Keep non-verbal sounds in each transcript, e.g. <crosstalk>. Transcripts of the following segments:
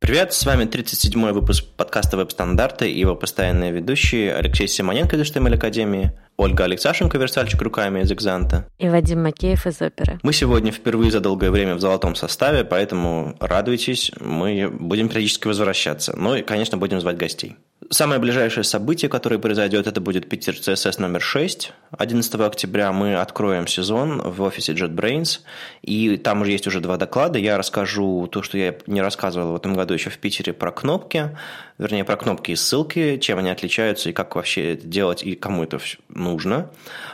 Привет, с вами 37-й выпуск подкаста «Веб-стандарты» и его постоянные ведущие Алексей Симоненко из HTML Академии, Ольга Алексашенко, верстальщик руками из Экзанта. И Вадим Макеев из Оперы. Мы сегодня впервые за долгое время в золотом составе, поэтому радуйтесь, мы будем периодически возвращаться. Ну и, конечно, будем звать гостей. Самое ближайшее событие, которое произойдет, это будет Питер CSS номер 6. 11 октября мы откроем сезон в офисе JetBrains, и там уже есть уже два доклада. Я расскажу то, что я не рассказывал в этом году еще в Питере про кнопки, вернее, про кнопки и ссылки, чем они отличаются и как вообще это делать и кому это нужно.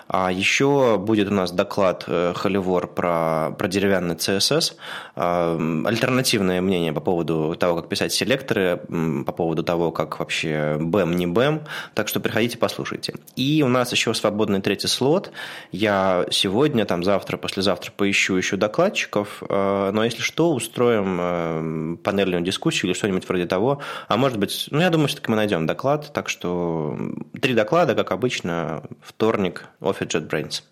А еще будет у нас доклад э, Холивор про, про деревянный CSS, а, альтернативное мнение по поводу того, как писать селекторы, по поводу того, как вообще BEM, не BEM, так что приходите, послушайте. И у нас еще свободный третий слот. Я сегодня, там завтра, послезавтра поищу еще докладчиков, э, но если что, устроим э, панельную дискуссию или что-нибудь вроде того. А может быть, ну я думаю, все-таки мы найдем доклад, так что три доклада, как обычно, вторник, Coffee JetBrains.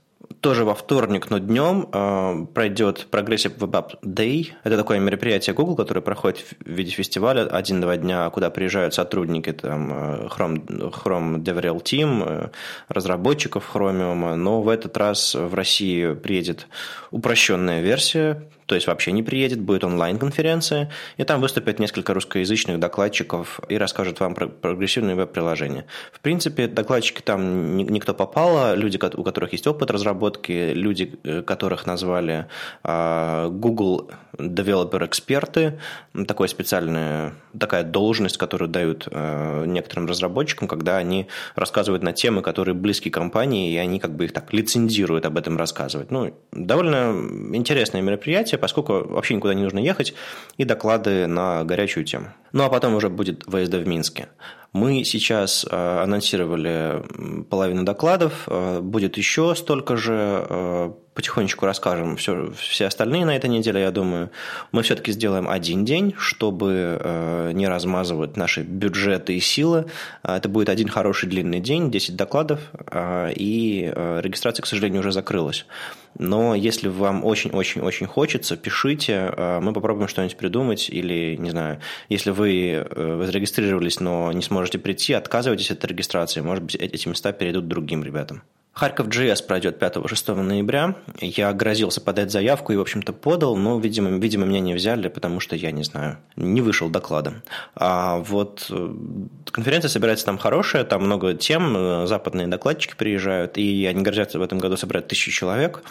Тоже во вторник, но днем э, пройдет Progressive Web App Day. Это такое мероприятие Google, которое проходит в виде фестиваля один-два дня, куда приезжают сотрудники там, э, Chrome, Chrome DevRel Team, э, разработчиков Chromium. Но в этот раз в России приедет упрощенная версия то есть вообще не приедет, будет онлайн-конференция, и там выступят несколько русскоязычных докладчиков и расскажут вам про прогрессивные веб-приложения. В принципе, докладчики там никто попало, люди, у которых есть опыт разработки, люди, э, которых назвали а, Google Developer эксперты, такая специальная такая должность, которую дают э, некоторым разработчикам, когда они рассказывают на темы, которые близки компании, и они как бы их так лицензируют об этом рассказывать. Ну, довольно интересное мероприятие, поскольку вообще никуда не нужно ехать, и доклады на горячую тему. Ну, а потом уже будет ВСД в Минске. Мы сейчас э, анонсировали половину докладов, э, будет еще столько же потихонечку расскажем все, все остальные на этой неделе, я думаю. Мы все-таки сделаем один день, чтобы э, не размазывать наши бюджеты и силы. А, это будет один хороший длинный день, 10 докладов, э, и э, регистрация, к сожалению, уже закрылась. Но если вам очень-очень-очень хочется, пишите, э, мы попробуем что-нибудь придумать, или, не знаю, если вы, э, зарегистрировались, но не сможете прийти, отказывайтесь от регистрации, может быть, эти места перейдут другим ребятам. Харьков GS пройдет 5-6 ноября. Я грозился подать заявку и, в общем-то, подал, но, видимо, видимо, меня не взяли, потому что, я не знаю, не вышел докладом. А вот э, конференция собирается там хорошая, там много тем, э, западные докладчики приезжают, и они грозятся в этом году собрать тысячу человек.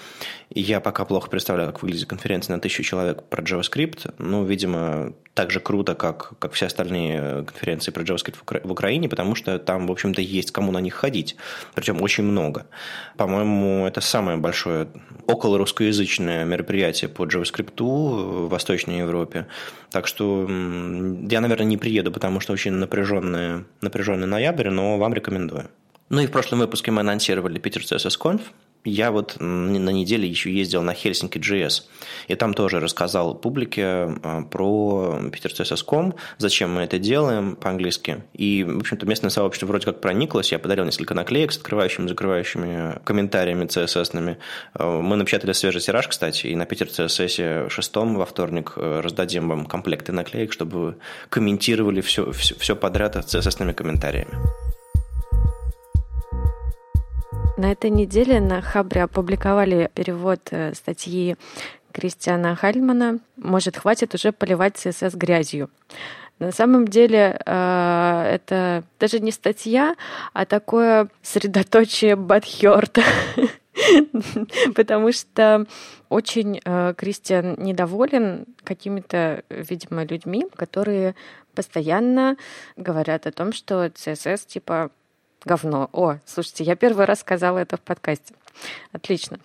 И я пока плохо представляю, как выглядит конференция на тысячу человек про JavaScript. Ну, видимо, так же круто, как, как все остальные конференции про JavaScript в Украине, потому что там, в общем-то, есть кому на них ходить. Причем очень много. По-моему, это самое большое около русскоязычное мероприятие по JavaScript в Восточной Европе. Так что я, наверное, не приеду, потому что очень напряженный, напряженный ноябрь, но вам рекомендую. Ну и в прошлом выпуске мы анонсировали Питер CSS Conf я вот на неделе еще ездил на Helsinki JS, и там тоже рассказал публике а, про petercss.com, зачем мы это делаем по-английски. И, в общем-то, местное сообщество вроде как прониклось, я подарил несколько наклеек с открывающими, закрывающими комментариями CSS-ными. А, мы напечатали свежий тираж, кстати, и на Питер CSS 6 во вторник э, раздадим вам комплекты наклеек, чтобы вы комментировали все, все, все подряд с CSS-ными комментариями. На этой неделе на Хабре опубликовали перевод э, статьи Кристиана Хальмана «Может, хватит уже поливать ЦСС грязью». На самом деле э, это даже не статья, а такое средоточие Бадхёрта. <laughs> Потому что очень э, Кристиан недоволен какими-то, видимо, людьми, которые постоянно говорят о том, что CSS типа говно. О, слушайте, я первый раз сказала это в подкасте. Отлично.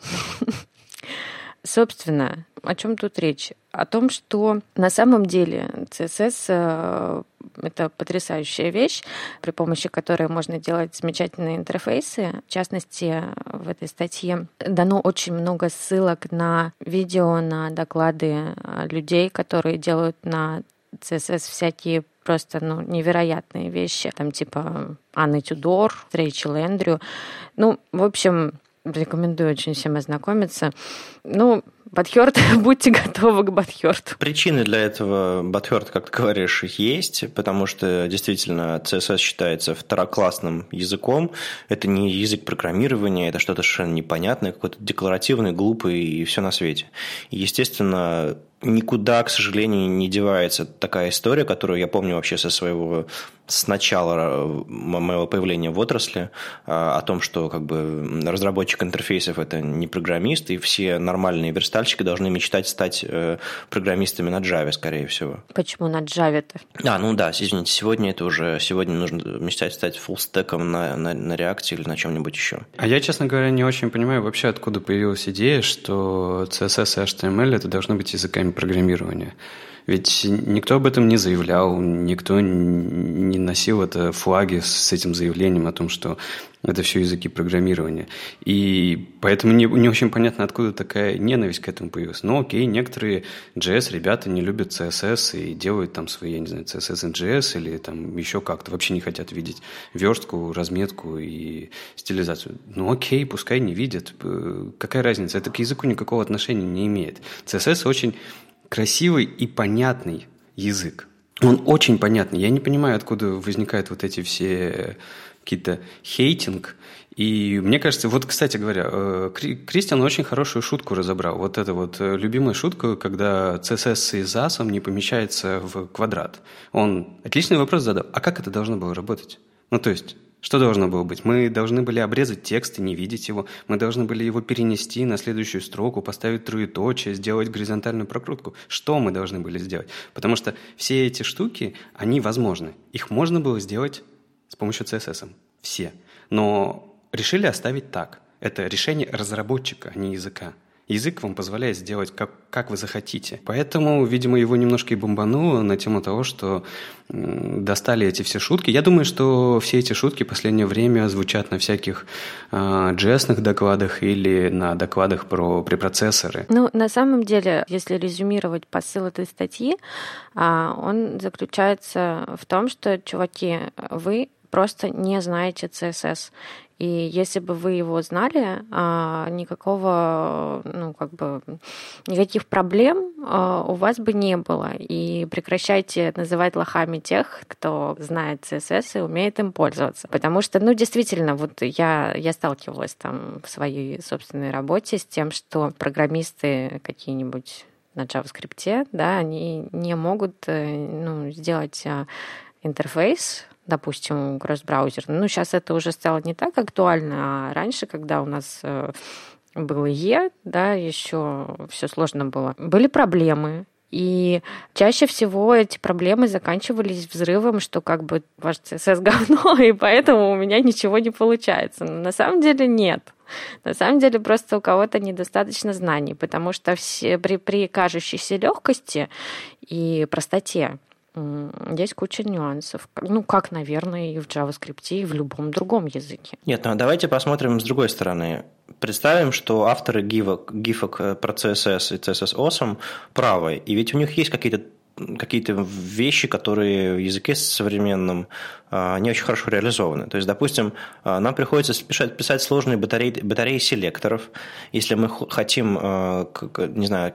Собственно, о чем тут речь? О том, что на самом деле CSS э, это потрясающая вещь, при помощи которой можно делать замечательные интерфейсы. В частности, в этой статье дано очень много ссылок на видео, на доклады э, людей, которые делают на CSS всякие просто ну, невероятные вещи. Там типа Анны Тюдор, Рэйчел Эндрю. Ну, в общем, Рекомендую очень всем ознакомиться. Ну, Батхерт, <laughs> будьте готовы к Батхерту. Причины для этого Батхерт, как ты говоришь, есть, потому что действительно CSS считается второклассным языком. Это не язык программирования, это что-то совершенно непонятное, какой-то декларативный, глупый и все на свете. Естественно, никуда, к сожалению, не девается такая история, которую я помню вообще со своего с начала моего появления в отрасли а, о том, что как бы разработчик интерфейсов это не программист, и все нормальные верстальщики должны мечтать стать э, программистами на Java, скорее всего. Почему на Java-то? А, ну да, извините, сегодня это уже, сегодня нужно мечтать стать фуллстеком на, на, на React или на чем-нибудь еще. А я, честно говоря, не очень понимаю вообще, откуда появилась идея, что CSS и HTML это должны быть языками программирования. Ведь никто об этом не заявлял, никто не носил это флаги с этим заявлением о том, что это все языки программирования. И поэтому не, не очень понятно, откуда такая ненависть к этому появилась. Ну, окей, некоторые JS ребята не любят CSS и делают там свои, я не знаю, CSS and JS или там еще как-то. Вообще не хотят видеть верстку, разметку и стилизацию. Ну, окей, пускай не видят. Какая разница? Это к языку никакого отношения не имеет. CSS очень красивый и понятный язык. Он очень понятный. Я не понимаю, откуда возникают вот эти все какие-то хейтинг. И мне кажется, вот, кстати говоря, э, Кристиан очень хорошую шутку разобрал. Вот это вот э, любимая шутка, когда CSS с ISAS не помещается в квадрат. Он отличный вопрос задал. А как это должно было работать? Ну, то есть, что должно было быть? Мы должны были обрезать текст и не видеть его. Мы должны были его перенести на следующую строку, поставить троеточие, сделать горизонтальную прокрутку. Что мы должны были сделать? Потому что все эти штуки, они возможны. Их можно было сделать с помощью CSS. Все. Но решили оставить так. Это решение разработчика, а не языка. Язык вам позволяет сделать, как, как вы захотите. Поэтому, видимо, его немножко и бомбануло на тему того, что достали эти все шутки. Я думаю, что все эти шутки в последнее время звучат на всяких э, докладах или на докладах про препроцессоры. Ну, на самом деле, если резюмировать посыл этой статьи, а, он заключается в том, что, чуваки, вы просто не знаете CSS. И если бы вы его знали, а, никакого, ну, как бы, никаких проблем а, у вас бы не было. И прекращайте называть лохами тех, кто знает CSS и умеет им пользоваться. Потому что, ну, действительно, вот я, я сталкивалась там в своей собственной работе с тем, что программисты какие-нибудь на JavaScript, да, они не могут э, ну, сделать а, интерфейс допустим, кросс-браузер. Ну, сейчас это уже стало не так актуально, а раньше, когда у нас э, был Е, да, еще все сложно было. Были проблемы, и чаще всего эти проблемы заканчивались взрывом, что как бы ваш CSS говно, <laughs> и поэтому у меня ничего не получается. Но на самом деле нет. На самом деле просто у кого-то недостаточно знаний, потому что все, при, при кажущейся легкости и простоте есть куча нюансов. Ну, как, наверное, и в JavaScript, и в любом другом языке. Нет, ну давайте посмотрим с другой стороны. Представим, что авторы гифок, гифок про CSS и CSS Awesome правы, и ведь у них есть какие-то какие-то вещи, которые в языке современном а, не очень хорошо реализованы. То есть, допустим, а, нам приходится писать, писать сложные батареи, батареи селекторов. Если мы хотим, а, не знаю,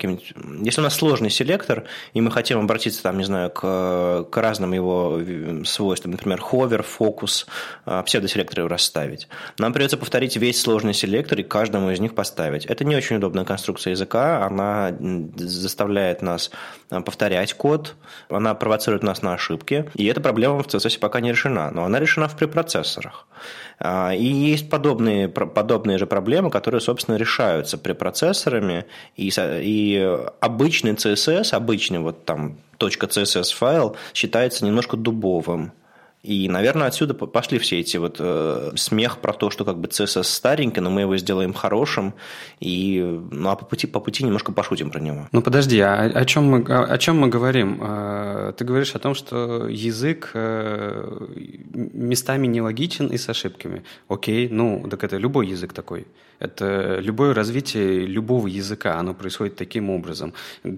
если у нас сложный селектор, и мы хотим обратиться, там, не знаю, к, к разным его свойствам, например, ховер, фокус, псевдоселекторы расставить, нам придется повторить весь сложный селектор и каждому из них поставить. Это не очень удобная конструкция языка, она заставляет нас повторять код, она провоцирует нас на ошибки, и эта проблема в CSS пока не решена решена, но она решена в препроцессорах. А, и есть подобные, подобные же проблемы, которые, собственно, решаются препроцессорами, и, и обычный CSS, обычный вот там .css файл считается немножко дубовым. И, наверное, отсюда пошли все эти вот э, смех про то, что как бы CSS старенький, но мы его сделаем хорошим, и ну, а по пути, по пути немножко пошутим про него. Ну подожди, а о чем мы, о, чем мы говорим? Э, ты говоришь о том, что язык э, местами нелогичен и с ошибками. Окей, ну так это любой язык такой. Это любое развитие любого языка, оно происходит таким образом.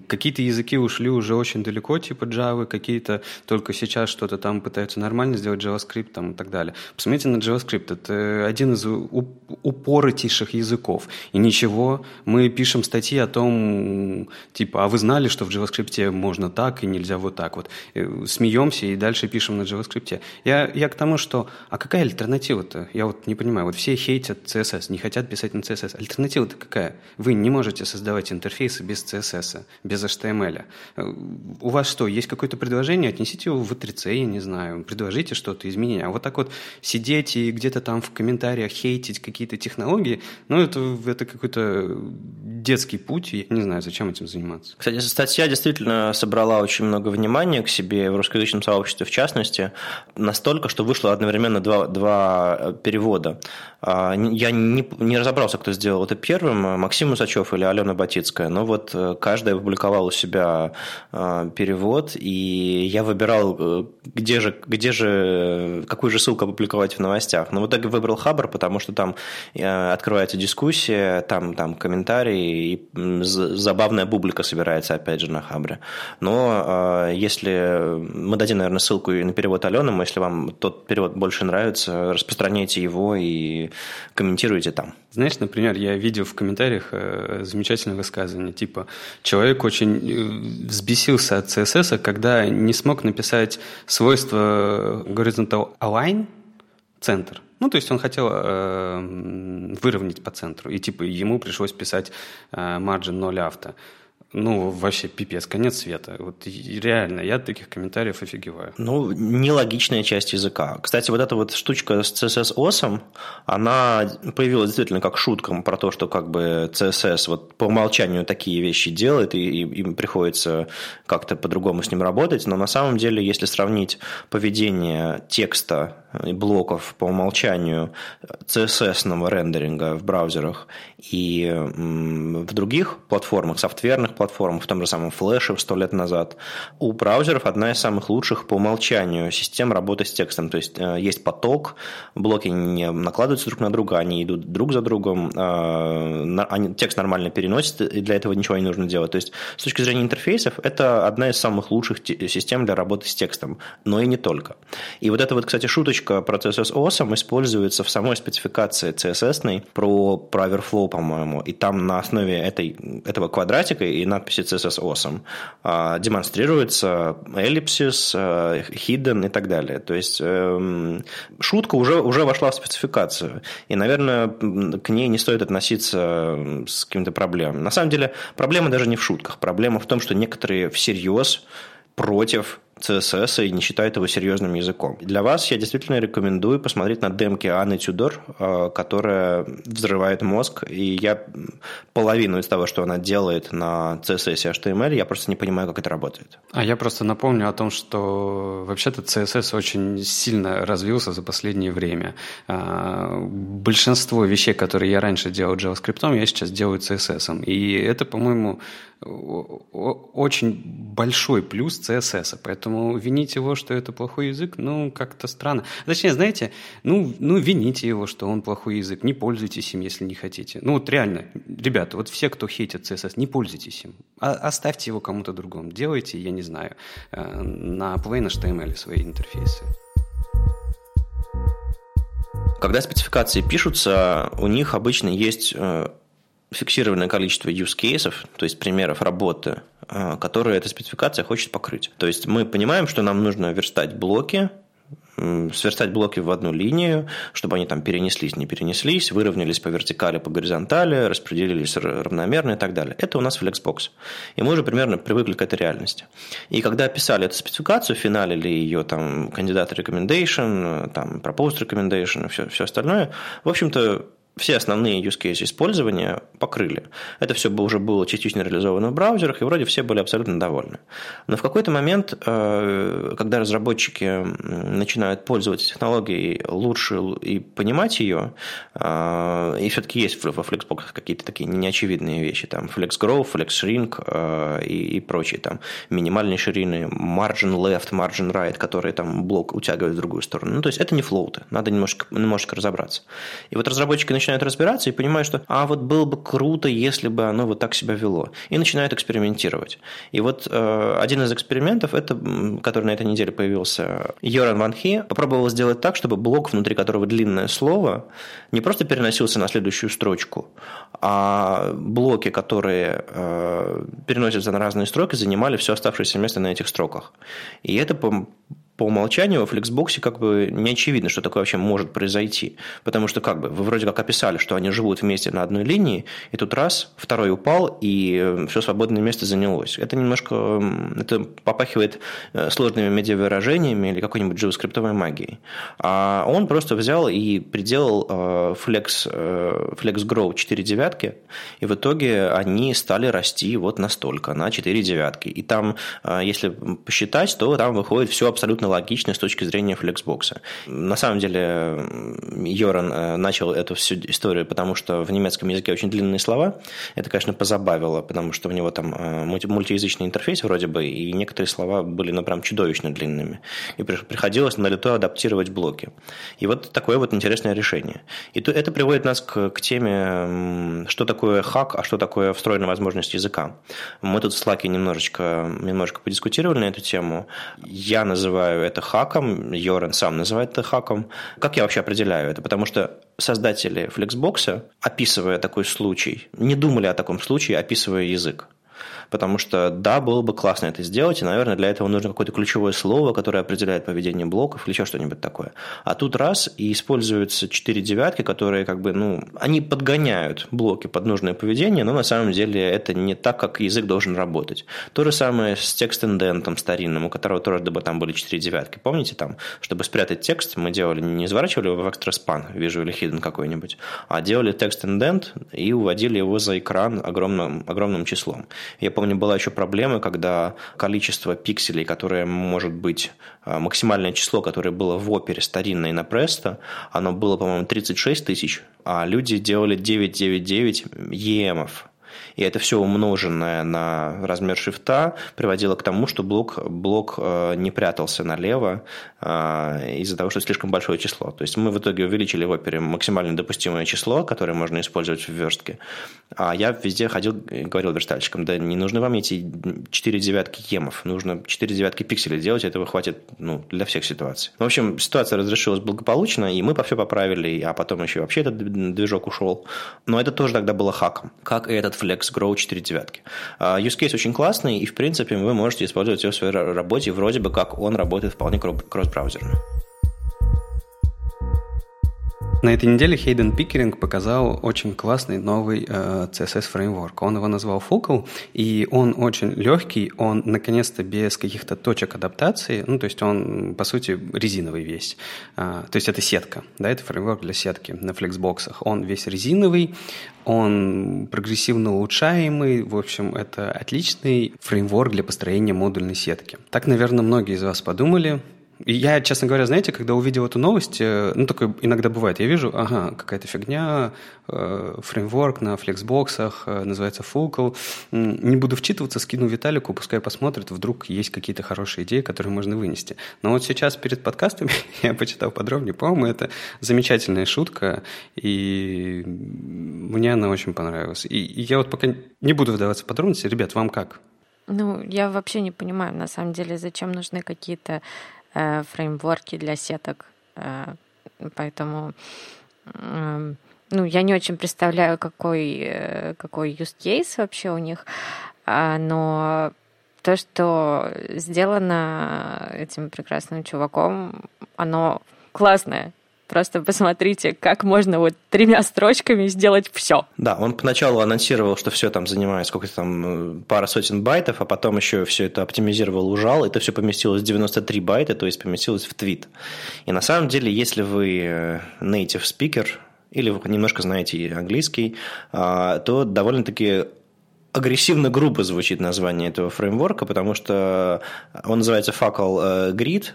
Какие-то языки ушли уже очень далеко, типа Java, какие-то только сейчас что-то там пытаются нормально сделать JavaScript там, и так далее. Посмотрите на JavaScript. Это один из упоротейших языков. И ничего, мы пишем статьи о том, типа, а вы знали, что в JavaScript можно так и нельзя вот так вот. Э, смеемся и дальше пишем на JavaScript. Я, я к тому, что, а какая альтернатива-то? Я вот не понимаю. Вот все хейтят CSS, не хотят писать на CSS. Альтернатива-то какая? Вы не можете создавать интерфейсы без CSS, без HTML. Э, у вас что, есть какое-то предложение? Отнесите его в V3C, я не знаю. Предложите что-то, изменения. А вот так вот сидеть и где-то там в комментариях хейтить какие-то технологии, ну, это, это какой-то детский путь. Я не знаю, зачем этим заниматься. Кстати, статья действительно собрала очень много внимания к себе в русскоязычном сообществе, в частности, настолько, что вышло одновременно два, два перевода. А, я не, не разобрался, кто сделал это первым, Максим Усачев или Алена Батицкая, но вот э, каждая опубликовала у себя а, перевод, и я выбирал, э, где же, где же, какую же ссылку опубликовать в новостях. Но в итоге выбрал Хабр, потому что там э, открывается дискуссия, там, там комментарии, и забавная публика собирается, опять же, на Хабре. Но если мы дадим, наверное, ссылку и на перевод Алены, если вам тот перевод больше нравится, распространяйте его и комментируйте там. Знаешь, например, я видел в комментариях э, замечательное высказывание, типа «Человек очень э, взбесился от CSS, когда не смог написать свойство horizontal align, центр. Ну, то есть он хотел э, выровнять по центру, и типа ему пришлось писать э, margin 0 авто ну, вообще пипец, конец света. Вот реально, я от таких комментариев офигеваю. Ну, нелогичная часть языка. Кстати, вот эта вот штучка с CSS OSM, она появилась действительно как шутка про то, что как бы CSS вот по умолчанию такие вещи делает, и им приходится как-то по-другому с ним работать, но на самом деле, если сравнить поведение текста и блоков по умолчанию CSS-ного рендеринга в браузерах и в других платформах, софтверных платформах, в том же самом Flash сто лет назад, у браузеров одна из самых лучших по умолчанию систем работы с текстом. То есть э, есть поток, блоки не накладываются друг на друга, они идут друг за другом, э, текст нормально переносит, и для этого ничего не нужно делать. То есть с точки зрения интерфейсов это одна из самых лучших систем для работы с текстом, но и не только. И вот эта вот, кстати, шуточка про CSS OSM используется в самой спецификации CSS про, про Overflow, по-моему, и там на основе этой, этого квадратика и надписи CSS Awesome а, демонстрируется эллипсис, а, hidden и так далее. То есть эм, шутка уже, уже вошла в спецификацию, и, наверное, к ней не стоит относиться с какими-то проблемами. На самом деле, проблема даже не в шутках, проблема в том, что некоторые всерьез против CSS и не считает его серьезным языком. Для вас я действительно рекомендую посмотреть на демки Анны Тюдор, э, которая взрывает мозг, и я половину из того, что она делает на CSS и HTML, я просто не понимаю, как это работает. А я просто напомню о том, что вообще-то CSS очень сильно развился за последнее время. А, большинство вещей, которые я раньше делал JavaScript, я сейчас делаю CSS. И это, по-моему, очень большой плюс CSS, поэтому винить его, что это плохой язык, ну, как-то странно. Точнее, знаете, ну, ну, вините его, что он плохой язык, не пользуйтесь им, если не хотите. Ну, вот реально, ребята, вот все, кто хейтит CSS, не пользуйтесь им, а оставьте его кому-то другому, делайте, я не знаю, э, на Plain HTML свои интерфейсы. Когда спецификации пишутся, у них обычно есть э, фиксированное количество use cases, то есть примеров работы, а, которые эта спецификация хочет покрыть. То есть мы понимаем, что нам нужно верстать блоки, сверстать блоки в одну линию, чтобы они там перенеслись, не перенеслись, выровнялись по вертикали, по горизонтали, распределились равномерно и так далее. Это у нас Flexbox. И мы уже примерно привыкли к этой реальности. И когда писали эту спецификацию, финалили ее там кандидат recommendation, там proposed recommendation и все, все остальное, в общем-то, все основные use cases использования покрыли. Это все уже было частично реализовано в браузерах, и вроде все были абсолютно довольны. Но в какой-то момент, э, когда разработчики начинают пользоваться технологией лучше и понимать ее, э, и все-таки есть во Flexbox какие-то такие неочевидные вещи, там FlexGrow, FlexShrink э, и, и прочие, там минимальные ширины, margin left, margin right, которые там блок утягивают в другую сторону. Ну, то есть это не флоуты, надо немножко, немножко разобраться. И вот разработчики начинают начинают разбираться и понимают, что а вот было бы круто, если бы оно вот так себя вело. И начинают экспериментировать. И вот э, один из экспериментов, это, который на этой неделе появился, Йоран Ван Хи попробовал сделать так, чтобы блок, внутри которого длинное слово, не просто переносился на следующую строчку, а блоки, которые э, переносятся на разные строки, занимали все оставшееся место на этих строках. И это по умолчанию во Flexbox как бы не очевидно, что такое вообще может произойти. Потому что как бы вы вроде как описали, что они живут вместе на одной линии, и тут раз, второй упал, и э, все свободное место занялось. Это немножко это попахивает э, сложными медиавыражениями или какой-нибудь JavaScript магией. А он просто взял и приделал э, Flex, Flex Grow 4 девятки, и в итоге они стали расти вот настолько, на 4 девятки. И там, если посчитать, то там выходит все абсолютно абсолютно с точки зрения флексбокса. На самом деле Йоран э, начал эту всю историю, потому что в немецком языке очень длинные слова. Это, конечно, позабавило, потому что у него там э, мультиязычный интерфейс вроде бы, и некоторые слова были, ну, прям чудовищно длинными. И приходилось на лету адаптировать блоки. И вот такое вот интересное решение. И это приводит нас к, к теме, что такое хак, а что такое встроенная возможность языка. Мы тут в Slack немножечко, немножко подискутировали на эту тему. Я называю называю это хаком, Йорен сам называет это хаком. Как я вообще определяю это? Потому что создатели Flexbox, описывая такой случай, не думали о таком случае, описывая язык потому что да, было бы классно это сделать, и, наверное, для этого нужно какое-то ключевое слово, которое определяет поведение блоков или еще что-нибудь такое. А тут раз, и используются четыре девятки, которые как бы, ну, они подгоняют блоки под нужное поведение, но на самом деле это не так, как язык должен работать. То же самое с текст-индентом старинным, у которого тоже там были четыре девятки. Помните там, чтобы спрятать текст, мы делали, не изворачивали его в экстраспан, вижу или hidden какой-нибудь, а делали текст-индент и уводили его за экран огромным, огромным числом. Я помню, была еще проблема, когда количество пикселей, которое может быть а, максимальное число, которое было в опере старинной на Presto, оно было, по-моему, 36 тысяч, а люди делали 999 EM-ов. И это все умноженное на размер шрифта приводило к тому, что блок, блок э, не прятался налево э, из-за того, что слишком большое число. То есть мы в итоге увеличили в опере максимально допустимое число, которое можно использовать в верстке. А я везде ходил и говорил верстальщикам, да не нужны вам эти 4 девятки емов, нужно 4 девятки пикселей делать, этого хватит ну, для всех ситуаций. В общем, ситуация разрешилась благополучно, и мы все поправили, а потом еще вообще этот движок ушел. Но это тоже тогда было хаком, как и этот Flex Grow 4 девятки. А, use case очень классный, и, в принципе, вы можете использовать его в своей работе, вроде бы как он работает вполне кросс-браузерно. На этой неделе Хейден Пикеринг показал очень классный новый э, CSS-фреймворк. Он его назвал Focal, и он очень легкий, он наконец-то без каких-то точек адаптации, ну, то есть он, по сути, резиновый весь. А, то есть это сетка, да, это фреймворк для сетки на флексбоксах. Он весь резиновый, он прогрессивно улучшаемый, в общем, это отличный фреймворк для построения модульной сетки. Так, наверное, многие из вас подумали, я, честно говоря, знаете, когда увидел эту новость, э, ну, такое иногда бывает, я вижу, ага, какая-то фигня, э, фреймворк на флексбоксах, э, называется Focal. Не буду вчитываться, скину Виталику, пускай посмотрит, вдруг есть какие-то хорошие идеи, которые можно вынести. Но вот сейчас перед подкастом <laughs> я почитал подробнее, по-моему, это замечательная шутка, и мне она очень понравилась. И, и я вот пока не буду вдаваться в подробности. Ребят, вам как? Ну, я вообще не понимаю, на самом деле, зачем нужны какие-то Э, фреймворки для сеток. Э, поэтому ну, я не очень представляю, какой, э, какой use case вообще у них, а, но то, что сделано этим прекрасным чуваком, оно классное. Просто посмотрите, как можно вот тремя строчками сделать все. Да, он поначалу анонсировал, что все там занимает сколько-то там пара сотен байтов, а потом еще все это оптимизировал, ужал, это все поместилось в 93 байта, то есть поместилось в твит. И на самом деле, если вы э, native speaker, или вы немножко знаете английский, а, то довольно-таки агрессивно грубо звучит название этого фреймворка, потому что он называется Fuckall э, Grid,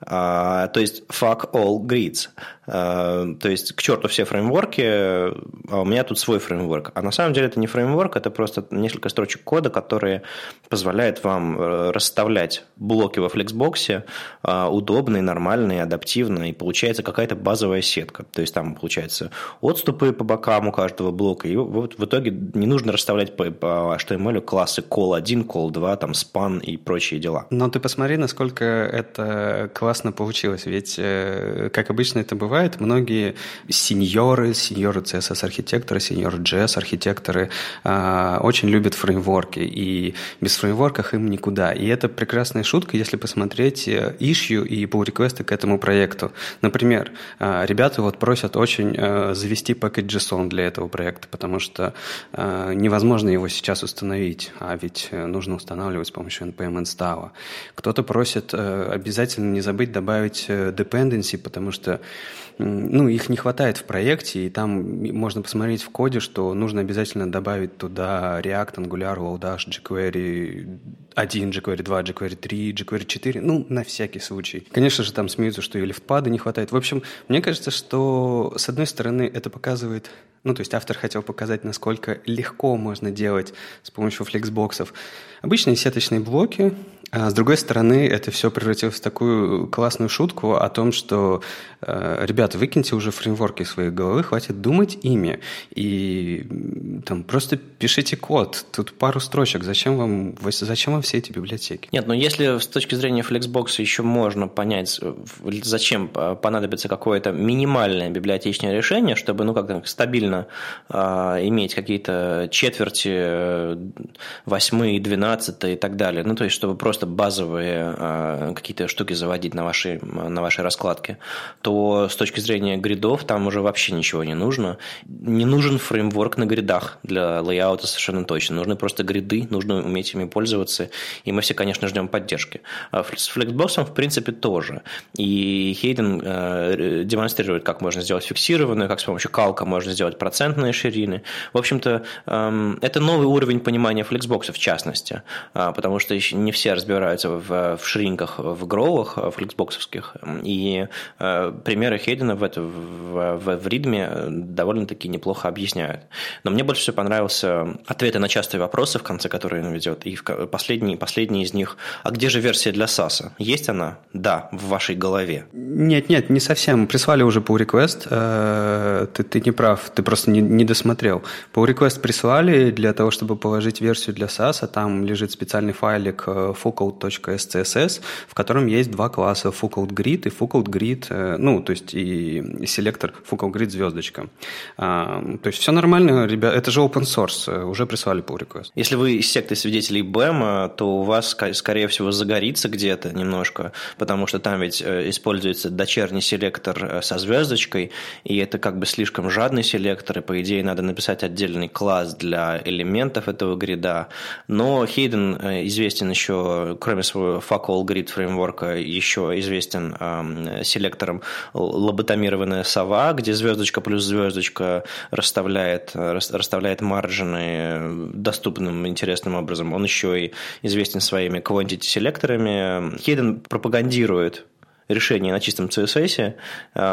а, то есть fuck all grids. А, то есть к черту все фреймворки, а у меня тут свой фреймворк. А на самом деле это не фреймворк, это просто несколько строчек кода, которые позволяют вам э, расставлять блоки во Flexbox а, удобные, нормальные, адаптивные, и получается какая-то базовая сетка. То есть там получается отступы по бокам у каждого блока, и вот в итоге не нужно расставлять по, HTML классы call1, call2, там span и прочие дела. Но ты посмотри, насколько это классно получилось, ведь, э, как обычно это бывает, многие сеньоры, сеньоры CSS-архитекторы, сеньоры JS-архитекторы а, очень любят фреймворки, и без фреймворков им никуда. И это прекрасная шутка, если посмотреть э, и pull реквесты к этому проекту. Например, э, ребята вот просят очень э, завести пакет JSON для этого проекта, потому что невозможно его сейчас установить, а ведь нужно устанавливать с помощью npm install. Кто-то просит обязательно не забыть добавить dependency, потому что ну, их не хватает в проекте, и там можно посмотреть в коде, что нужно обязательно добавить туда React, Angular, Lodash, jQuery 1, jQuery 2, jQuery 3, jQuery 4, ну, на всякий случай. Конечно же, там смеются, что и лифтпада не хватает. В общем, мне кажется, что, с одной стороны, это показывает ну, то есть автор хотел показать, насколько легко можно делать с помощью флексбоксов обычные сеточные блоки, а с другой стороны, это все превратилось в такую классную шутку о том, что, э, ребята, выкиньте уже фреймворки из своей головы, хватит думать ими. И там просто пишите код. Тут пару строчек. Зачем вам, зачем вам все эти библиотеки? Нет, но если с точки зрения Flexbox еще можно понять, зачем понадобится какое-то минимальное библиотечное решение, чтобы ну, как-то стабильно э, иметь какие-то четверти, э, восьмые, двенадцатые и так далее. Ну, то есть, чтобы просто просто базовые а, какие-то штуки заводить на вашей, на вашей раскладке, то с точки зрения гридов там уже вообще ничего не нужно. Не нужен фреймворк на гридах для лейаута совершенно точно. Нужны просто гриды, нужно уметь ими пользоваться, и мы все, конечно, ждем поддержки. А с Flexbox, в принципе, тоже. И Хейден э, демонстрирует, как можно сделать фиксированную, как с помощью калка можно сделать процентные ширины. В общем-то, эм, это новый уровень понимания Flexbox, в частности, а, потому что еще не все разбираются в, в шринках, в гроулах, в фликсбоксовских. И э, примеры Хейдена в, это, в, в, в ритме довольно-таки неплохо объясняют. Но мне больше всего понравился ответы на частые вопросы, в конце которые он ведет. И последний, последний из них, а где же версия для SAS? Есть она? Да, в вашей голове. Нет, нет, не совсем. Прислали уже pull request. Э, ты, ты не прав, ты просто не, не досмотрел. Pull request прислали для того, чтобы положить версию для SAS, а там лежит специальный файлик э, fullcode.scss, в котором есть два класса fullcode grid и fullcode grid, э, ну, то есть и селектор fullcode grid звездочка. А, то есть все нормально, ребят, это же open source, э, уже прислали pull request. Если вы из секты свидетелей BEM, то у вас, скорее всего, загорится где-то немножко, потому что там ведь э, используется дочерний селектор со звездочкой, и это как бы слишком жадный селектор, и по идее надо написать отдельный класс для элементов этого грида. Но Хейден известен еще кроме своего Fuck Grid фреймворка, еще известен э, селектором лоботомированная сова, где звездочка плюс звездочка расставляет, расставляет маржины доступным, интересным образом. Он еще и известен своими quantity селекторами. Хейден пропагандирует решение на чистом CSS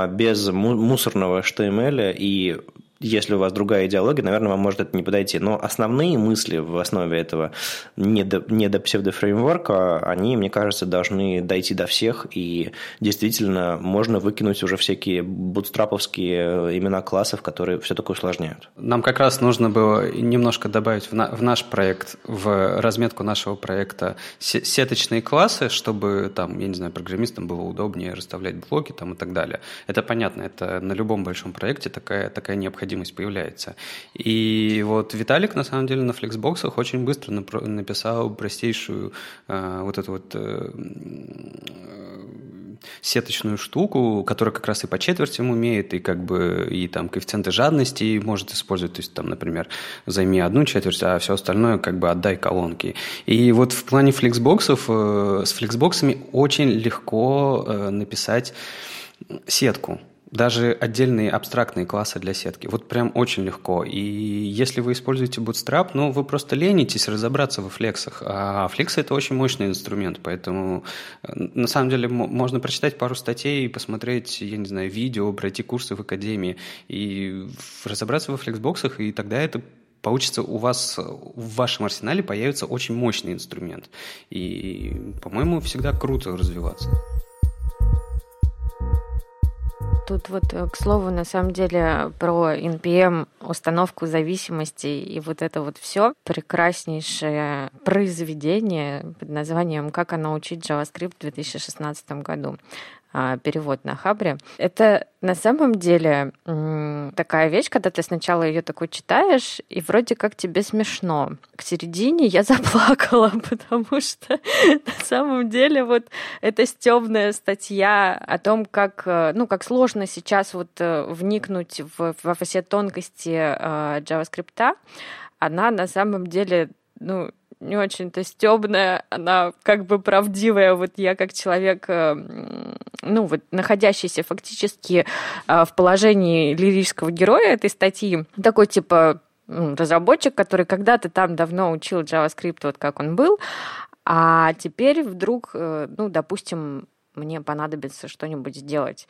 без мусорного HTML и если у вас другая идеология, наверное, вам может это не подойти. Но основные мысли в основе этого не до, не до псевдофреймворка, они, мне кажется, должны дойти до всех, и действительно можно выкинуть уже всякие бутстраповские имена классов, которые все такое усложняют. Нам как раз нужно было немножко добавить в, на, в наш проект, в разметку нашего проекта сеточные классы, чтобы там, я не знаю, программистам было удобнее расставлять блоки там и так далее. Это понятно, это на любом большом проекте такая, такая необходимость необходимость появляется. И вот Виталик, на самом деле, на флексбоксах очень быстро написал простейшую э, вот эту вот э, сеточную штуку, которая как раз и по четвертям умеет, и как бы и там коэффициенты жадности может использовать. То есть там, например, займи одну четверть, а все остальное как бы отдай колонки. И вот в плане флексбоксов, э, с флексбоксами очень легко э, написать сетку даже отдельные абстрактные классы для сетки. Вот прям очень легко. И если вы используете Bootstrap, ну, вы просто ленитесь разобраться во флексах. А флексы – это очень мощный инструмент, поэтому э, на самом деле можно прочитать пару статей, посмотреть, я не знаю, видео, пройти курсы в академии и разобраться во флексбоксах, и тогда это получится у вас в вашем арсенале появится очень мощный инструмент. И, по-моему, всегда круто развиваться. Тут вот, э, к слову, на самом деле про NPM, установку зависимостей и вот это вот все прекраснейшее произведение под названием «Как оно учить JavaScript в 2016 году». А, перевод на Хабре. Это на самом деле такая вещь, когда ты сначала ее такой читаешь, и вроде как тебе смешно. К середине я <laughs> заплакала, потому что <laughs> на самом деле вот эта стебная статья о том, как, э, ну, как сложно сейчас вот э, вникнуть в, во все тонкости э, JavaScript, она на самом деле ну, не очень-то стебная, она как бы правдивая. Вот я как человек, э, ну вот находящийся фактически э, в положении лирического героя этой статьи, такой типа разработчик, который когда-то там давно учил JavaScript, вот как он был, а теперь вдруг, э, ну, допустим, мне понадобится что-нибудь сделать.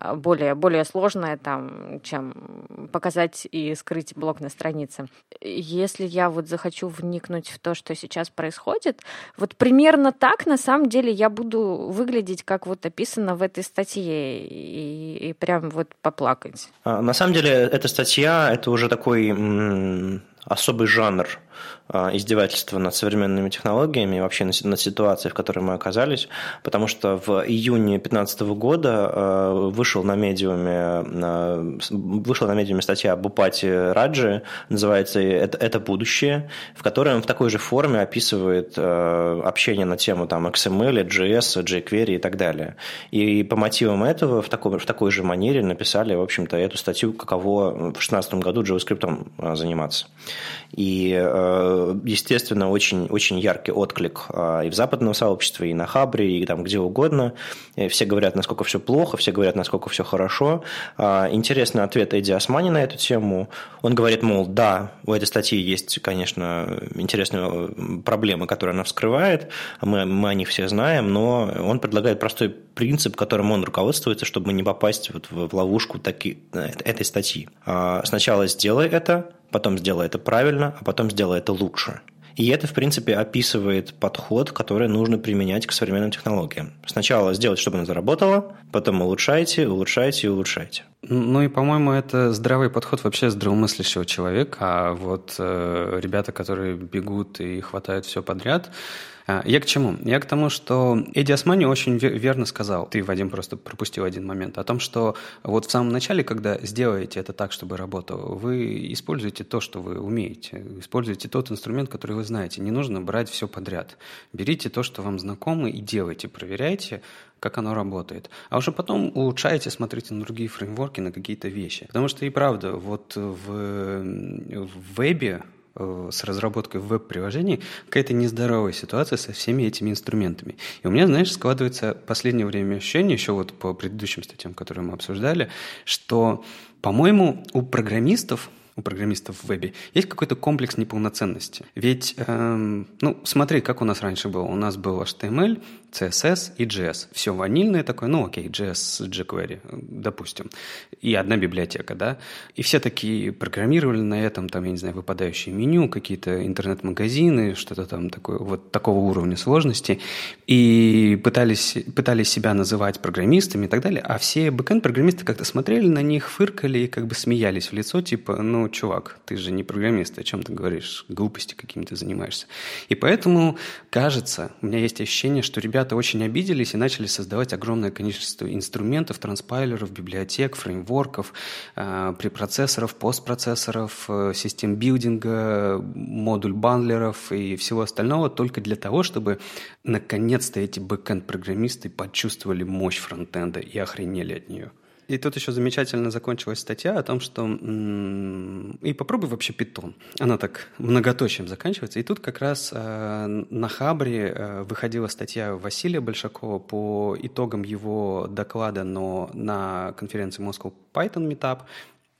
А, более, более сложное, там, чем показать и скрыть блок на странице. Если я вот захочу вникнуть в то, что сейчас происходит, вот примерно так, на самом деле, я буду выглядеть, как вот описано в этой статье, и, и прям вот поплакать. А, на самом деле, эта статья, это уже такой особый жанр а, издевательства над современными технологиями и вообще над ситуацией, в которой мы оказались, потому что в июне 2015 года а, вышел на медиуме, а, вышла на медиуме статья об Упате Раджи, называется «Это, «Это будущее», в которой он в такой же форме описывает общение на тему там, XML, JS, jQuery и так далее. И по мотивам этого в такой, в такой же манере написали, в общем-то, эту статью, каково в 2016 году JavaScript заниматься. И естественно, очень, очень яркий отклик а, и в западном сообществе, и на Хабре, и там где угодно. Все говорят, насколько все плохо, все говорят, насколько все хорошо. А, интересный ответ Эдди Османи на эту тему. Он говорит, мол, да, у этой статьи есть, конечно, интересные проблемы, которые она вскрывает, мы, мы о них все знаем, но он предлагает простой принцип, которым он руководствуется, чтобы не попасть вот в ловушку таки, этой статьи. А, сначала сделай это, потом сделай это правильно, а потом сделай это лучше. И это, в принципе, описывает подход, который нужно применять к современным технологиям. Сначала сделать, чтобы оно заработало, потом улучшайте, улучшайте и улучшайте. Ну и, по-моему, это здравый подход вообще здравомыслящего человека. А вот э, ребята, которые бегут и хватают все подряд, я к чему? Я к тому, что Эдди Османи очень верно сказал, ты, Вадим, просто пропустил один момент, о том, что вот в самом начале, когда сделаете это так, чтобы работало, вы используете то, что вы умеете, используете тот инструмент, который вы знаете. Не нужно брать все подряд. Берите то, что вам знакомо, и делайте, проверяйте, как оно работает. А уже потом улучшайте, смотрите на другие фреймворки, на какие-то вещи. Потому что и правда, вот в, в вебе с разработкой веб-приложений какая-то нездоровая ситуация со всеми этими инструментами. И у меня, знаешь, складывается в последнее время ощущение, еще вот по предыдущим статьям, которые мы обсуждали, что, по-моему, у программистов у программистов в вебе, есть какой-то комплекс неполноценности. Ведь, эм, ну, смотри, как у нас раньше было. У нас был HTML, CSS и JS. Все ванильное такое, ну окей, JS jQuery, допустим. И одна библиотека, да. И все такие программировали на этом, там, я не знаю, выпадающие меню, какие-то интернет-магазины, что-то там такое, вот такого уровня сложности. И пытались, пытались себя называть программистами и так далее. А все бэкэнд-программисты как-то смотрели на них, фыркали и как бы смеялись в лицо, типа, ну, чувак, ты же не программист, о чем ты говоришь? Глупости какими-то занимаешься. И поэтому, кажется, у меня есть ощущение, что ребята ребята очень обиделись и начали создавать огромное количество инструментов, транспайлеров, библиотек, фреймворков, э, препроцессоров, постпроцессоров, э, систем билдинга, модуль бандлеров и всего остального только для того, чтобы наконец-то эти бэкэнд-программисты почувствовали мощь фронтенда и охренели от нее. И тут еще замечательно закончилась статья о том, что и попробуй вообще питон. Она так многоточием заканчивается. И тут как раз э, на Хабре э, выходила статья Василия Большакова по итогам его доклада, но на конференции Moscow Python Meetup.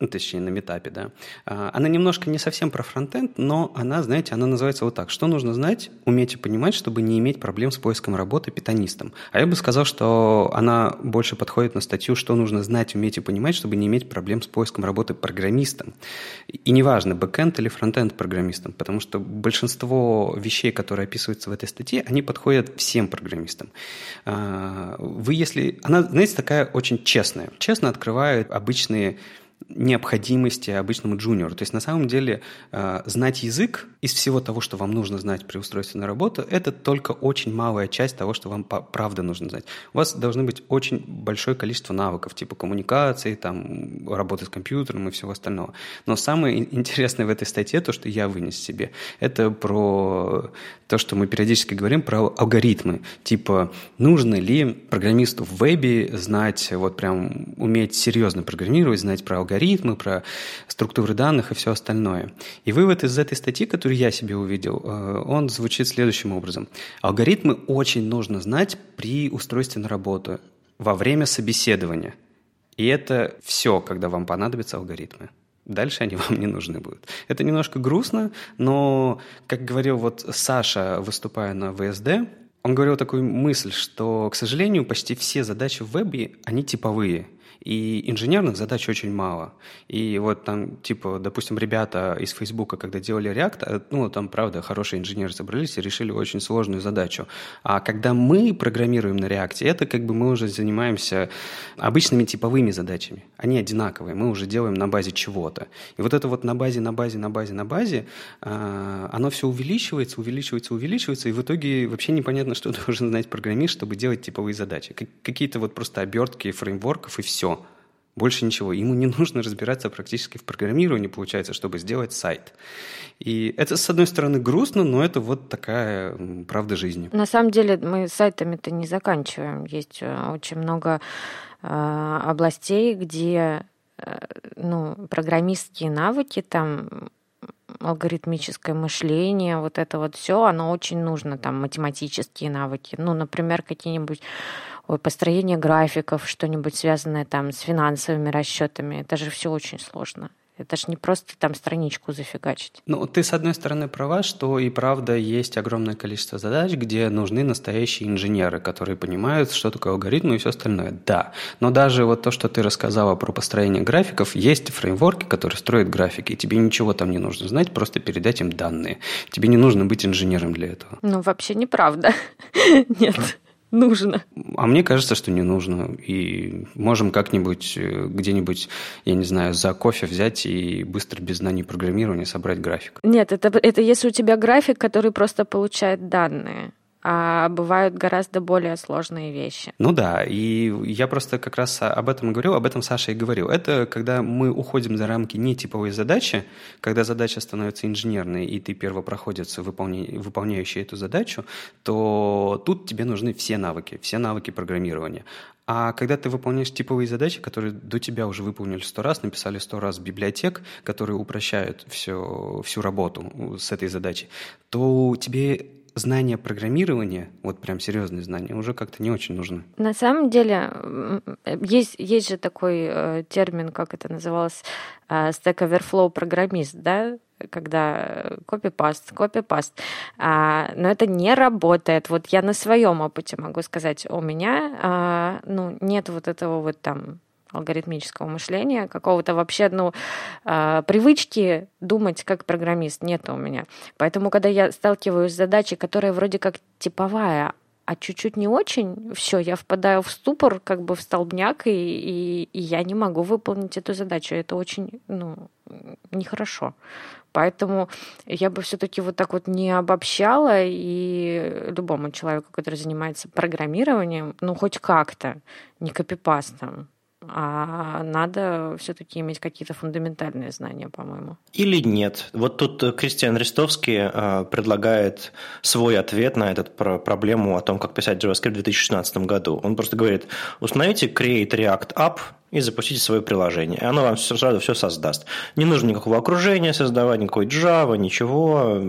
Ну, точнее, на метапе, да, а, она немножко не совсем про фронтенд, но она, знаете, она называется вот так. Что нужно знать, уметь и понимать, чтобы не иметь проблем с поиском работы питанистом? А я бы сказал, что она больше подходит на статью «Что нужно знать, уметь и понимать, чтобы не иметь проблем с поиском работы программистом». И неважно, бэкенд или фронтенд программистом, потому что большинство вещей, которые описываются в этой статье, они подходят всем программистам. А, вы, если... Она, знаете, такая очень честная. Честно открывает обычные необходимости обычному джуниору. То есть на самом деле э, знать язык из всего того, что вам нужно знать при устройстве на работу, это только очень малая часть того, что вам правда нужно знать. У вас должны быть очень большое количество навыков, типа коммуникации, там, работы с компьютером и всего остального. Но самое интересное в этой статье, то, что я вынес себе, это про то, что мы периодически говорим про алгоритмы. Типа, нужно ли программисту в вебе знать, вот прям уметь серьезно программировать, знать про алгоритмы, про структуры данных и все остальное. И вывод из этой статьи, которую я себе увидел, э, он звучит следующим образом. Алгоритмы очень нужно знать при устройстве на работу, во время собеседования. И это все, когда вам понадобятся алгоритмы. Дальше они <laughs> вам не нужны будут. Это немножко грустно, но, как говорил вот Саша, выступая на ВСД, он говорил такую мысль, что, к сожалению, почти все задачи в вебе, они типовые – и инженерных задач очень мало. И вот там, типа, допустим, ребята из Фейсбука, когда делали React, э, ну, там, правда, хорошие инженеры собрались и решили очень сложную задачу. А когда мы программируем на React, это как бы мы уже занимаемся обычными типовыми задачами. Они одинаковые, мы уже делаем на базе чего-то. И вот это вот на базе, на базе, на базе, на базе, а, оно все увеличивается, увеличивается, увеличивается, и в итоге вообще непонятно, что <laughs> должен знать программист, чтобы делать типовые задачи. Какие-то вот просто обертки фреймворков и все. Больше ничего. Ему не <laughs> нужно разбираться практически в программировании, получается, чтобы сделать сайт. И это, с одной стороны, грустно, но это вот такая правда жизни. На самом деле мы сайтами-то не заканчиваем. Есть э, очень много э, областей, где э, ну, программистские навыки там алгоритмическое мышление, вот это вот все, оно очень нужно, там, математические навыки. Ну, например, какие-нибудь построение графиков, что-нибудь связанное там с финансовыми расчетами. Это же все очень сложно. Это же не просто там страничку зафигачить. Ну, ты, с одной стороны, права, что и правда есть огромное количество задач, где нужны настоящие инженеры, которые понимают, что такое алгоритмы и все остальное. Да. Но даже вот то, что ты рассказала про построение графиков, есть фреймворки, которые строят графики, и тебе ничего там не нужно знать, просто передать им данные. Тебе не нужно быть инженером для этого. Ну, вообще неправда. <laughs> Нет нужно. А мне кажется, что не нужно. И можем как-нибудь э, где-нибудь, я не знаю, за кофе взять и быстро без знаний программирования собрать график. Нет, это, это если у тебя график, который просто получает данные а бывают гораздо более сложные вещи. Ну да, и я просто как раз об этом и говорил, об этом Саша и говорил. Это когда мы уходим за рамки не типовой задачи, когда задача становится инженерной, и ты первопроходец, выполня... выполняющий эту задачу, то тут тебе нужны все навыки, все навыки программирования. А когда ты выполняешь типовые задачи, которые до тебя уже выполнили сто раз, написали сто раз библиотек, которые упрощают все, всю работу с этой задачей, то тебе знания программирования, вот прям серьезные знания, уже как-то не очень нужны. На самом деле, есть, есть же такой э, термин, как это называлось, э, Stack Overflow программист, да, когда копипаст, копипаст. А, но это не работает. Вот я на своем опыте могу сказать, у меня а, ну, нет вот этого вот там алгоритмического мышления, какого-то вообще, ну, э, привычки думать как программист нет у меня. Поэтому, когда я сталкиваюсь с задачей, которая вроде как типовая, а чуть-чуть не очень, все, я впадаю в ступор, как бы в столбняк, и, и, и я не могу выполнить эту задачу. Это очень, ну, нехорошо. Поэтому я бы все-таки вот так вот не обобщала и любому человеку, который занимается программированием, ну, хоть как-то, не копипастом, а надо все-таки иметь какие-то фундаментальные знания, по-моему. Или нет. Вот тут э, Кристиан Рестовский э, предлагает свой ответ на эту проблему о том, как писать JavaScript в 2016 году. Он просто говорит, установите Create React App и запустите свое приложение. И оно вам сразу все создаст. Не нужно никакого окружения создавать, никакой Java, ничего.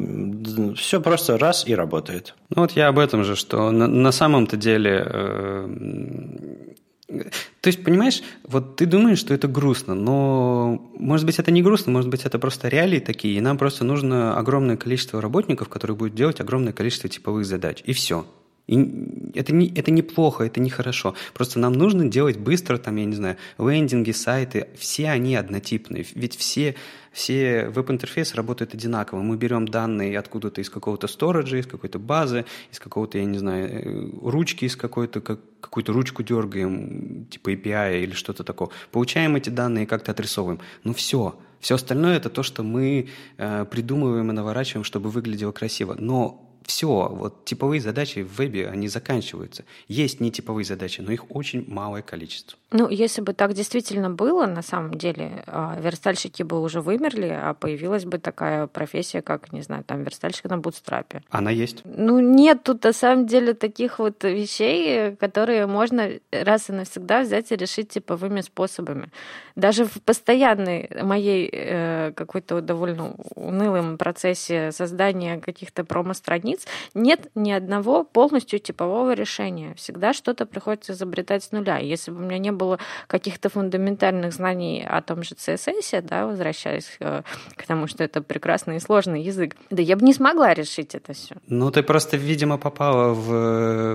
Все просто раз и работает. Ну вот я об этом же, что на, на самом-то деле э, То есть, понимаешь, вот ты думаешь, что это грустно, но может быть это не грустно, может быть это просто реалии такие, и нам просто нужно огромное количество работников, которые будут делать огромное количество типовых задач, и все. И это, не, это неплохо, это нехорошо. Просто нам нужно делать быстро, там, я не знаю, лендинги, сайты, все они однотипные. Ведь все, все веб-интерфейсы работают одинаково. Мы берем данные откуда-то из какого-то сториджа, из какой-то базы, из какого-то, я не знаю, э, ручки из какой-то, как, какую-то ручку дергаем, типа API или что-то такое. Получаем эти данные и как-то отрисовываем. Ну все. Все остальное это то, что мы э, придумываем и наворачиваем, чтобы выглядело красиво. Но все, вот типовые задачи в вебе, они заканчиваются. Есть нетиповые задачи, но их очень малое количество. Ну, если бы так действительно было, на самом деле, а, верстальщики бы уже вымерли, а появилась бы такая профессия, как, не знаю, там, верстальщик на бутстрапе. Она есть? Ну, нет тут, на самом деле, таких вот вещей, которые можно раз и навсегда взять и решить типовыми способами. Даже в постоянной моей э, какой-то довольно унылом процессе создания каких-то промо-страниц нет ни одного полностью типового решения. Всегда что-то приходится изобретать с нуля. Если бы у меня не было каких-то фундаментальных знаний о том же CSS, да, возвращаясь э, к тому, что это прекрасный и сложный язык, да я бы не смогла решить это все. Ну, ты просто, видимо, попала в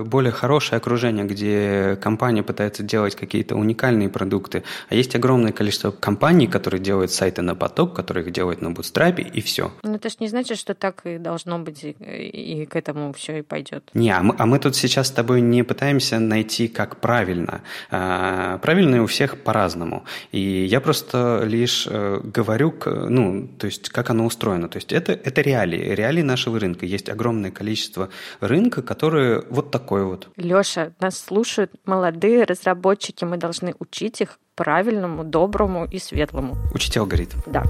более хорошее окружение, где компания пытается делать какие-то уникальные продукты, а есть огромное количество компаний, которые делают сайты на поток, которые их делают на бутстрапе, и все. Ну, это ж не значит, что так и должно быть, и, и к этому все и пойдет. Не, а мы, а мы тут сейчас с тобой не пытаемся найти, как правильно. А, правильно у всех по-разному. И я просто лишь э, говорю, ну, то есть как оно устроено. То есть это, это реалии, реалии нашего рынка. Есть огромное количество рынка, которые вот такой вот. Леша, нас слушают молодые разработчики, мы должны учить их правильному, доброму и светлому. Учить алгоритм. Да.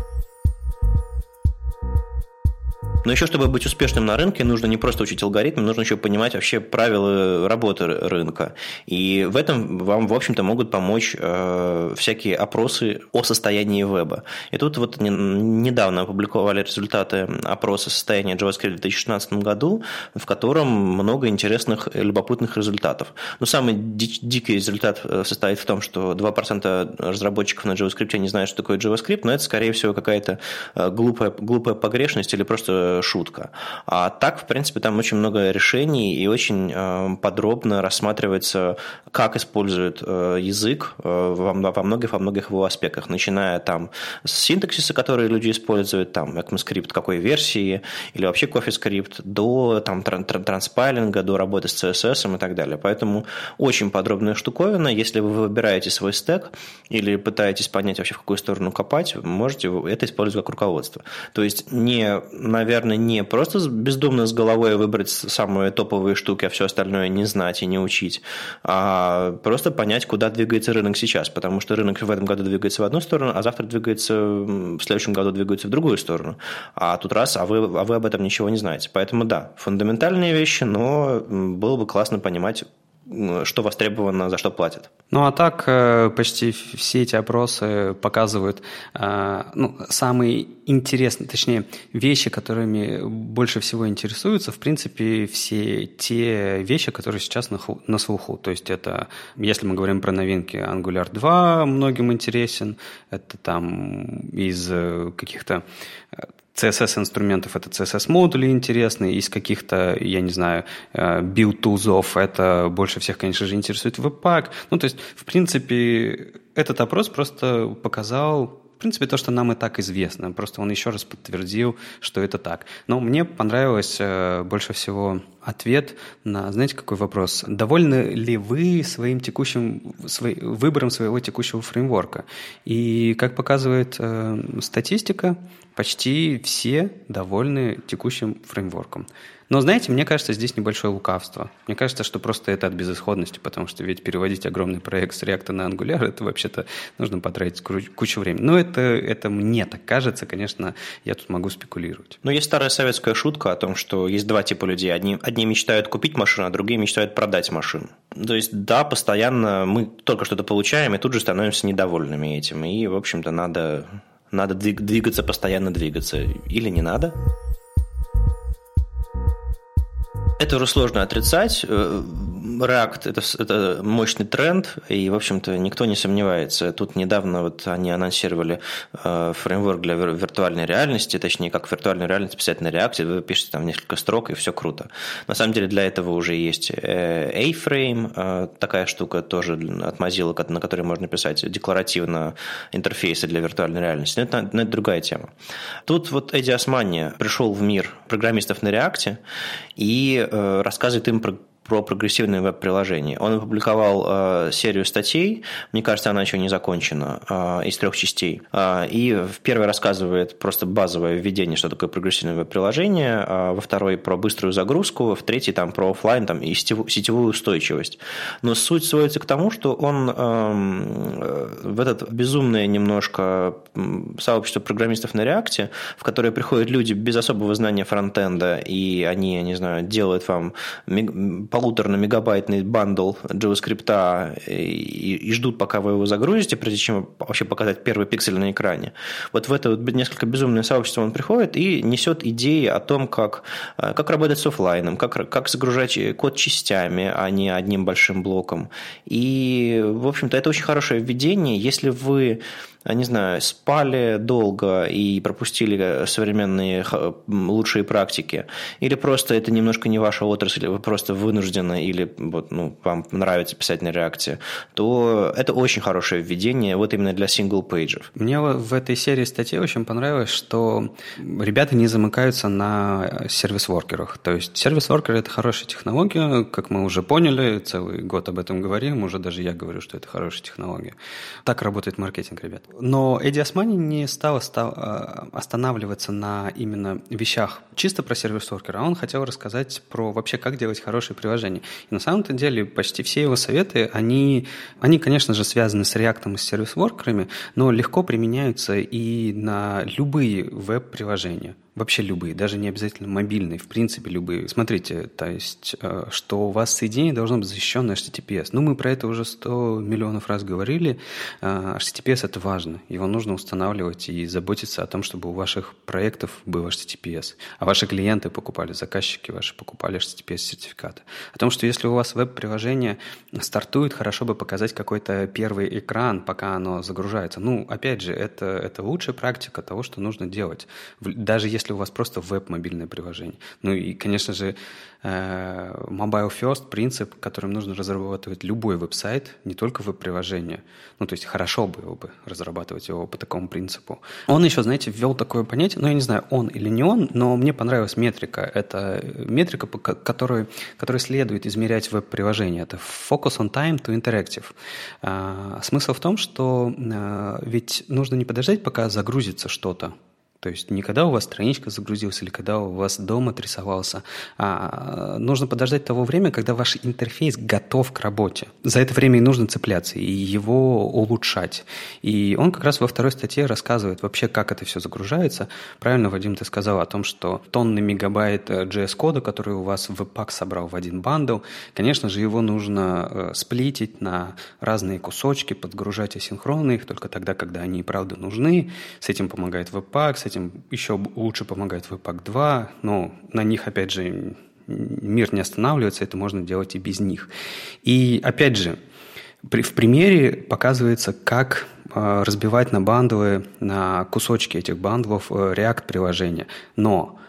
Но еще, чтобы быть успешным на рынке, нужно не просто учить алгоритмы, нужно еще понимать вообще правила работы рынка. И в этом вам, в общем-то, могут помочь э, всякие опросы о состоянии веба. И тут вот не, недавно опубликовали результаты опроса состояния JavaScript в 2016 году, в котором много интересных, любопытных результатов. Но самый ди- дикий результат э, состоит в том, что 2% разработчиков на JavaScript не знают, что такое JavaScript, но это, скорее всего, какая-то э, глупая, глупая погрешность или просто шутка. А так, в принципе, там очень много решений и очень э, подробно рассматривается, как используют э, язык э, во многих, во многих его аспектах, начиная там с синтаксиса, который люди используют, там ECMAScript какой версии, или вообще CoffeeScript, до там, транспайлинга, до работы с CSS и так далее. Поэтому очень подробная штуковина. Если вы выбираете свой стек или пытаетесь понять вообще, в какую сторону копать, можете это использовать как руководство. То есть не, наверное, наверное, не просто бездумно с головой выбрать самые топовые штуки, а все остальное не знать и не учить, а просто понять, куда двигается рынок сейчас, потому что рынок в этом году двигается в одну сторону, а завтра двигается, в следующем году двигается в другую сторону. А тут раз, а вы, а вы об этом ничего не знаете. Поэтому да, фундаментальные вещи, но было бы классно понимать, что востребовано, за что платят. Ну а так э, почти все эти опросы показывают э, ну, самые интересные, точнее, вещи, которыми больше всего интересуются, в принципе, все те вещи, которые сейчас на, на слуху. То есть это, если мы говорим про новинки, Angular 2 многим интересен, это там из э, каких-то CSS-инструментов это CSS-модули интересные, из каких-то, я не знаю, build-тузов это больше всех, конечно же, интересует веб-пак. Ну, то есть, в принципе, этот опрос просто показал в принципе, то, что нам и так известно. Просто он еще раз подтвердил, что это так. Но мне понравилось э, больше всего ответ на, знаете, какой вопрос? Довольны ли вы своим текущим, свой, выбором своего текущего фреймворка? И, как показывает э, статистика, почти все довольны текущим фреймворком. Но, знаете, мне кажется, здесь небольшое лукавство. Мне кажется, что просто это от безысходности, потому что ведь переводить огромный проект с React на Angular, это вообще-то нужно потратить кучу времени. Но это, это мне так кажется, конечно, я тут могу спекулировать. Но есть старая советская шутка о том, что есть два типа людей. Одни, одни мечтают купить машину, а другие мечтают продать машину. То есть, да, постоянно мы только что-то получаем, и тут же становимся недовольными этим. И, в общем-то, надо надо двигаться, постоянно двигаться. Или не надо. Это уже сложно отрицать. React это, это мощный тренд, и, в общем-то, никто не сомневается. Тут недавно вот они анонсировали э, фреймворк для виртуальной реальности, точнее, как виртуальную реальность писать на React, вы пишете там несколько строк, и все круто. На самом деле для этого уже есть э, A-Frame, э, такая штука тоже от Mozilla, на которой можно писать декларативно интерфейсы для виртуальной реальности. Но это, но это другая тема. Тут вот Эдди Османи пришел в мир программистов на React и рассказывает им про про прогрессивное веб-приложение. Он опубликовал э, серию статей, мне кажется, она еще не закончена, э, из трех частей. Э, и в первой рассказывает просто базовое введение, что такое прогрессивное веб-приложение, э, во второй про быструю загрузку, в третьей там про офлайн там, и сетевую устойчивость. Но суть сводится к тому, что он э, в этот безумное немножко сообщество программистов на React, в которое приходят люди без особого знания фронтенда, и они, я не знаю, делают вам полутора-мегабайтный бандл JavaScript и, и ждут, пока вы его загрузите, прежде чем вообще показать первый пиксель на экране. Вот в это вот несколько безумное сообщество он приходит и несет идеи о том, как, э, как работать с офлайном, как, как загружать код частями, а не одним большим блоком. И, в общем-то, это очень хорошее введение. Если вы не знаю, спали долго и пропустили современные лучшие практики, или просто это немножко не ваша отрасль, вы просто вынуждены, или вот, ну, вам нравится писать на React е, то это очень хорошее введение вот именно для single-page ев. Мне в этой серии статей очень понравилось, что ребята не замыкаются на service worker ах. То есть сервис-воркер – это хорошая технология, как мы уже поняли, целый год об этом говорим, уже даже я говорю, что это хорошая технология. Так работает маркетинг, ребят. Но Эдди Османи не стал а, останавливаться на именно вещах чисто про сервис-воркера, он хотел рассказать про вообще, как делать хорошие приложения. И на самом-то деле почти все его советы, они, они конечно же, связаны с React и с сервис-воркерами, но легко применяются и на любые веб-приложения. Вообще любые, даже не обязательно мобильные, в принципе любые. Смотрите, то есть, э, что у вас соединение должно быть защищенное HTTPS. Ну, мы про это уже 100 миллионов раз говорили. Э, HTTPS – это важно. Его нужно устанавливать и заботиться о том, чтобы у ваших проектов был HTTPS. А ваши клиенты покупали, заказчики ваши покупали HTTPS-сертификаты. О том, что если у вас веб-приложение стартует, хорошо бы показать какой-то первый экран, пока оно загружается. Ну, опять же, это, это лучшая практика того, что нужно делать. Даже если если у вас просто веб-мобильное приложение. Ну и, конечно же, э, mobile first принцип, которым нужно разрабатывать любой веб-сайт, не только веб-приложение. Ну, то есть хорошо было бы разрабатывать его по такому принципу. Он еще, знаете, ввел такое понятие, ну, я не знаю, он или не он, но мне понравилась метрика. Это метрика, которая, которая следует измерять веб-приложение. Это focus on time to interactive. А, смысл в том, что а, ведь нужно не подождать, пока загрузится что-то, то есть не когда у вас страничка загрузилась или когда у вас дом отрисовался, а нужно подождать того времени, когда ваш интерфейс готов к работе. За это время и нужно цепляться, и его улучшать. И он как раз во второй статье рассказывает вообще, как это все загружается. Правильно, Вадим, ты сказал о том, что тонны мегабайт JS-кода, который у вас в Webpack собрал в один бандл, конечно же, его нужно э, сплитить на разные кусочки, подгружать асинхронно их только тогда, когда они и правда нужны. С этим помогает Webpack, с этим этим еще лучше помогает Webpack 2, но на них, опять же, мир не останавливается, это можно делать и без них. И, опять же, в примере показывается, как а, разбивать на бандлы, на кусочки этих бандлов э, React-приложения. Но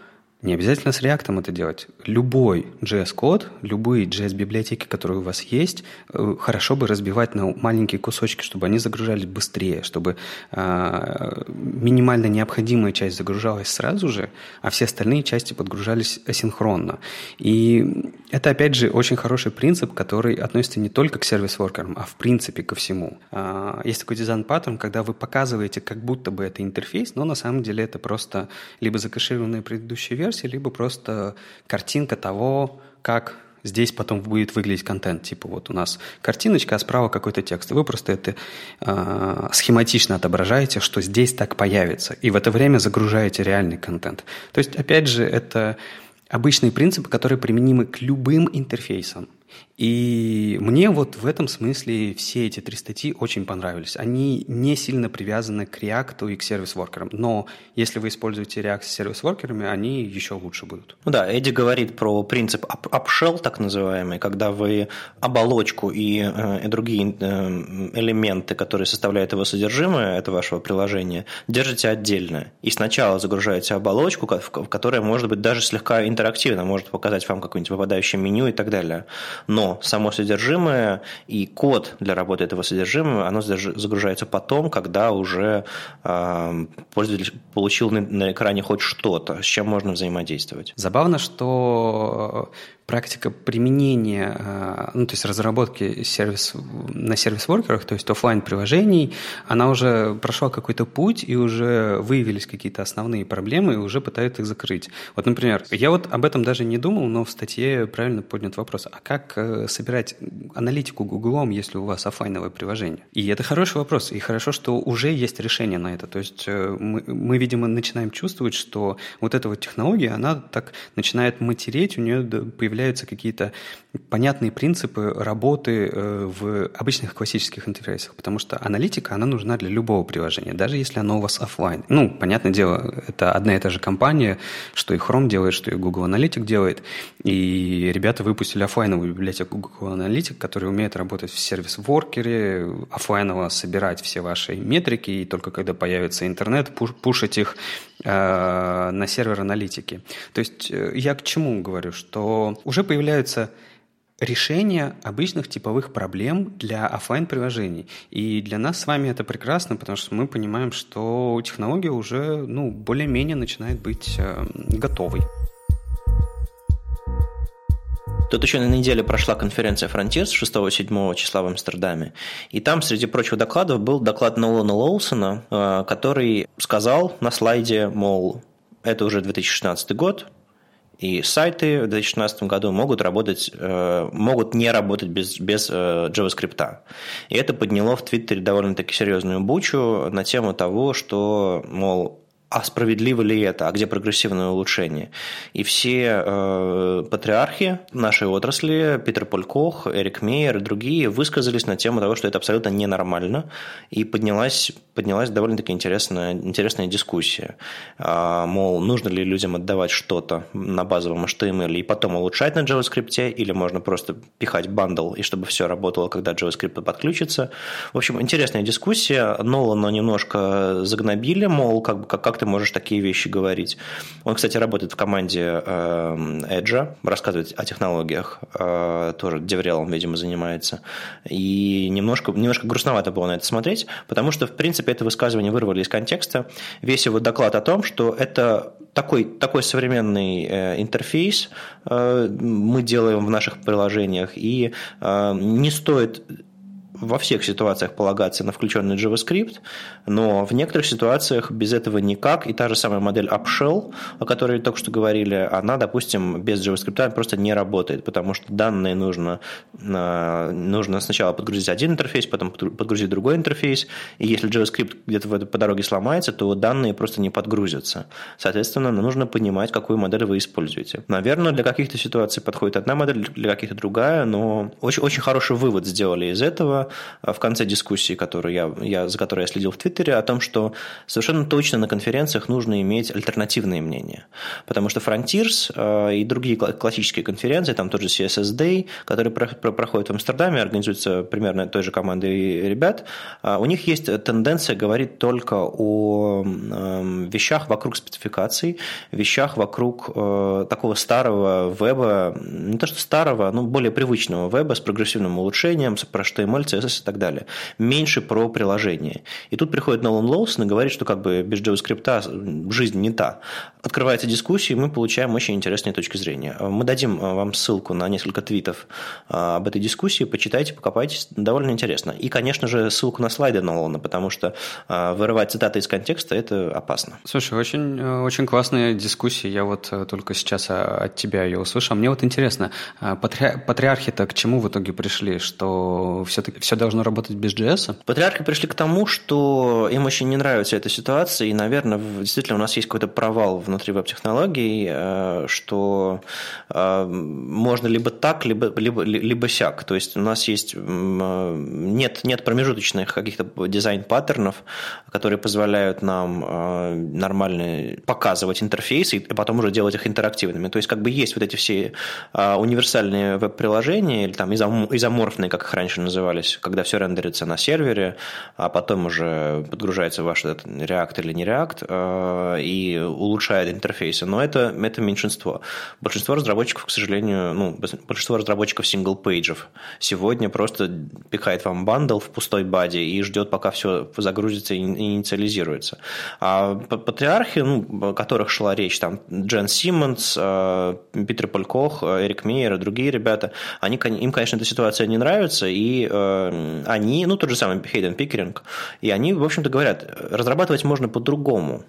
не обязательно с React это делать. Любой JS-код, любые JS-библиотеки, которые у вас есть, э, хорошо бы разбивать на маленькие кусочки, чтобы они загружались быстрее, чтобы э, минимально необходимая часть загружалась сразу же, а все остальные части подгружались асинхронно. И это, опять же, очень хороший принцип, который относится не только к service worker ам, а в принципе ко всему. Э, есть такой дизайн-паттерн, когда вы показываете, как будто бы это интерфейс, но на самом деле это просто либо закэшированная предыдущая версия, версии, либо просто картинка того, как здесь потом будет выглядеть контент. Типа вот у нас картиночка, а справа какой-то текст. И вы просто это э, схематично отображаете, что здесь так появится. И в это время загружаете реальный контент. То есть, опять же, это обычные принципы, которые применимы к любым интерфейсам. И мне вот в этом смысле все эти три статьи очень понравились. Они не сильно привязаны к React и к сервис-воркерам. Но если вы используете React с сервис-воркерами, они еще лучше будут. Ну да, Эдди говорит про принцип upshell, так называемый, когда вы оболочку и, э, и другие э, элементы, которые составляют его содержимое, это вашего приложения, держите отдельно. И сначала загружаете оболочку, которая может быть даже слегка интерактивна, может показать вам какое-нибудь выпадающее меню и так далее. Но само содержимое и код для работы этого содержимого, оно загружается потом, когда уже э, пользователь получил на экране хоть что-то, с чем можно взаимодействовать. Забавно, что практика применения, э, ну, то есть разработки сервис, на сервис-воркерах, то есть офлайн приложений она уже прошла какой-то путь, и уже выявились какие-то основные проблемы, и уже пытаются их закрыть. Вот, например, я вот об этом даже не думал, но в статье правильно поднят вопрос, а как э, собирать аналитику Гуглом, если у вас офлайновое приложение? И это хороший вопрос, и хорошо, что уже есть решение на это. То есть э, мы, мы видимо, начинаем чувствовать, что вот эта вот технология, она так начинает матереть, у нее появляется появляются какие-то понятные принципы работы э, в обычных классических интерфейсах, потому что аналитика, она нужна для любого приложения, даже если оно у вас офлайн. Ну, понятное дело, это одна и та же компания, что и Chrome делает, что и Google Analytics делает, и ребята выпустили офлайновую библиотеку Google Analytics, которая умеет работать в сервис-воркере, офлайново собирать все ваши метрики, и только когда появится интернет, пуш пушить их на сервер аналитики. То есть э, я к чему говорю, что уже появляются решения обычных типовых проблем для офлайн приложений И для нас с вами это прекрасно, потому что мы понимаем, что технология уже ну, более-менее начинает быть э, готовой. Тут еще на неделе прошла конференция Frontiers 6-7 числа в Амстердаме. И там, среди прочих докладов, был доклад Нолана Лоусона, э, который сказал на слайде, мол, это уже 2016 год, и сайты в 2016 году могут работать, э, могут не работать без, без э, JavaScript. И это подняло в Твиттере довольно-таки серьезную бучу на тему того, что, мол, а справедливо ли это, а где прогрессивное улучшение. И все э, патриархи нашей отрасли, Питер Полькох, Эрик Мейер и другие, высказались на тему того, что это абсолютно ненормально, и поднялась, поднялась довольно-таки интересная, интересная дискуссия. А, мол, нужно ли людям отдавать что-то на базовом HTML и потом улучшать на JavaScript, или можно просто пихать бандл, и чтобы все работало, когда JavaScript подключится. В общем, интересная дискуссия. Нолана немножко загнобили, мол, как, как, как ты можешь такие вещи говорить. Он, кстати, работает в команде эм, Edge, рассказывает о технологиях, э, тоже деврелом, видимо, занимается. И немножко, немножко грустновато было на это смотреть, потому что, в принципе, это высказывание вырвали из контекста. Весь его доклад о том, что это такой, такой современный э, интерфейс э, мы делаем в наших приложениях, и не стоит во всех ситуациях полагаться на включенный JavaScript, но в некоторых ситуациях без этого никак. И та же самая модель Upshell, о которой только что говорили, она, допустим, без JavaScript просто не работает, потому что данные нужно, а, нужно сначала подгрузить один интерфейс, потом подгрузить другой интерфейс, и если JavaScript где-то по дороге сломается, то данные просто не подгрузятся. Соответственно, нужно понимать, какую модель вы используете. Наверное, для каких-то ситуаций подходит одна модель, для каких-то другая, но очень, очень хороший вывод сделали из этого, Э, в конце дискуссии, которую я, я, за которой я следил в Твиттере, о том, что совершенно точно на конференциях нужно иметь альтернативные мнения. Потому что Frontiers э, и другие классические конференции, там тот же CSS Day, который проходит в Амстердаме, организуется примерно той же командой ребят, э, у них есть тенденция говорить только о эм, вещах вокруг спецификаций, вещах вокруг такого старого веба, не то что старого, но более привычного веба с прогрессивным улучшением, про HTML, CSS и так далее. Меньше про приложение. И тут приходит Нолан Лоусон и говорит, что как бы без JavaScript жизнь не та. Открывается дискуссия, и мы получаем очень интересные точки зрения. Мы дадим э, вам ссылку на несколько твитов э, об этой дискуссии, почитайте, покопайтесь, довольно интересно. И, конечно же, ссылку на слайды Нолана, потому что э, вырывать цитаты из контекста – это опасно. Слушай, очень, очень классная дискуссия, я вот только сейчас от тебя ее услышал. Мне вот интересно, патри... патриархи-то к чему в итоге пришли, что все-таки все должно работать без JS? Патриархи пришли к тому, что им очень не нравится эта ситуация, и, наверное, действительно у нас есть какой-то провал внутри веб-технологий, э, что э, можно либо так, либо, либо, либо сяк. То есть у нас есть нет, нет промежуточных каких-то дизайн-паттернов, которые позволяют нам нормально показывать интерфейсы и потом уже делать их интерактивными. То есть как бы есть вот эти все универсальные веб-приложения или там изоморфные, как их раньше назывались, когда все рендерится на сервере, а потом уже подгружается ваш этот React или не React э, и улучшает интерфейсы. Но это, это меньшинство. Большинство разработчиков, к сожалению, ну, большинство разработчиков single-page ев сегодня просто пихает вам bundle в пустой body и ждет, пока все загрузится и инициализируется. А патриархи, ну, о которых шла речь, там Джен Симмонс, э, Питер Полькох, Эрик Мейер и другие ребята, они, им, конечно, эта ситуация не нравится, и э, они, ну, тот же самый Хейден Пикеринг, и они, в общем-то, говорят, разрабатывать можно по-другому.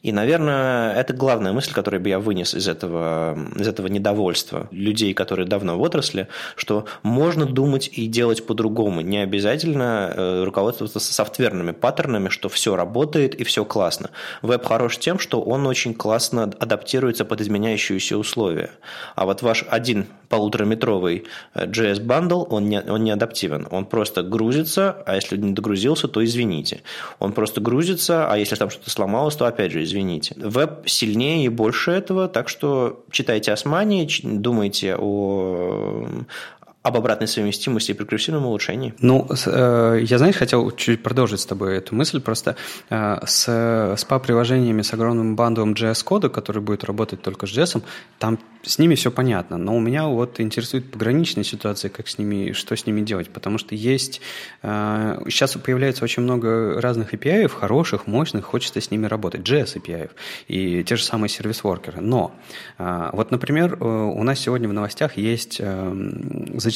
И, наверное, это главная мысль, которую бы я вынес из этого, из этого недовольства людей, которые давно в отрасли, что можно думать и делать по-другому. Не обязательно э, руководствоваться софтверными паттернами, что все работает и все классно. Веб хорош тем, что он очень классно адаптируется под изменяющиеся условия. А вот ваш один полутораметровый JS bundle, он не, он не адаптивен. Он просто грузится, а если не догрузился, то извините. Он просто грузится, а если там что-то сломалось, то опять же извините. Веб сильнее и больше этого, так что читайте Османи, думайте о об обратной совместимости и прогрессивном улучшении. Ну, э, я, знаешь, хотел чуть продолжить с тобой эту мысль. Просто э, с SPA-приложениями с огромным бандовым JS-кода, который будет работать только с JS, там с ними все понятно, но у меня вот интересует пограничная ситуация, как с ними, что с ними делать, потому что есть, э, сейчас появляется очень много разных API, хороших, мощных, хочется с ними работать, JS API и те же самые сервис-воркеры, но э, вот, например, э, у нас сегодня в новостях есть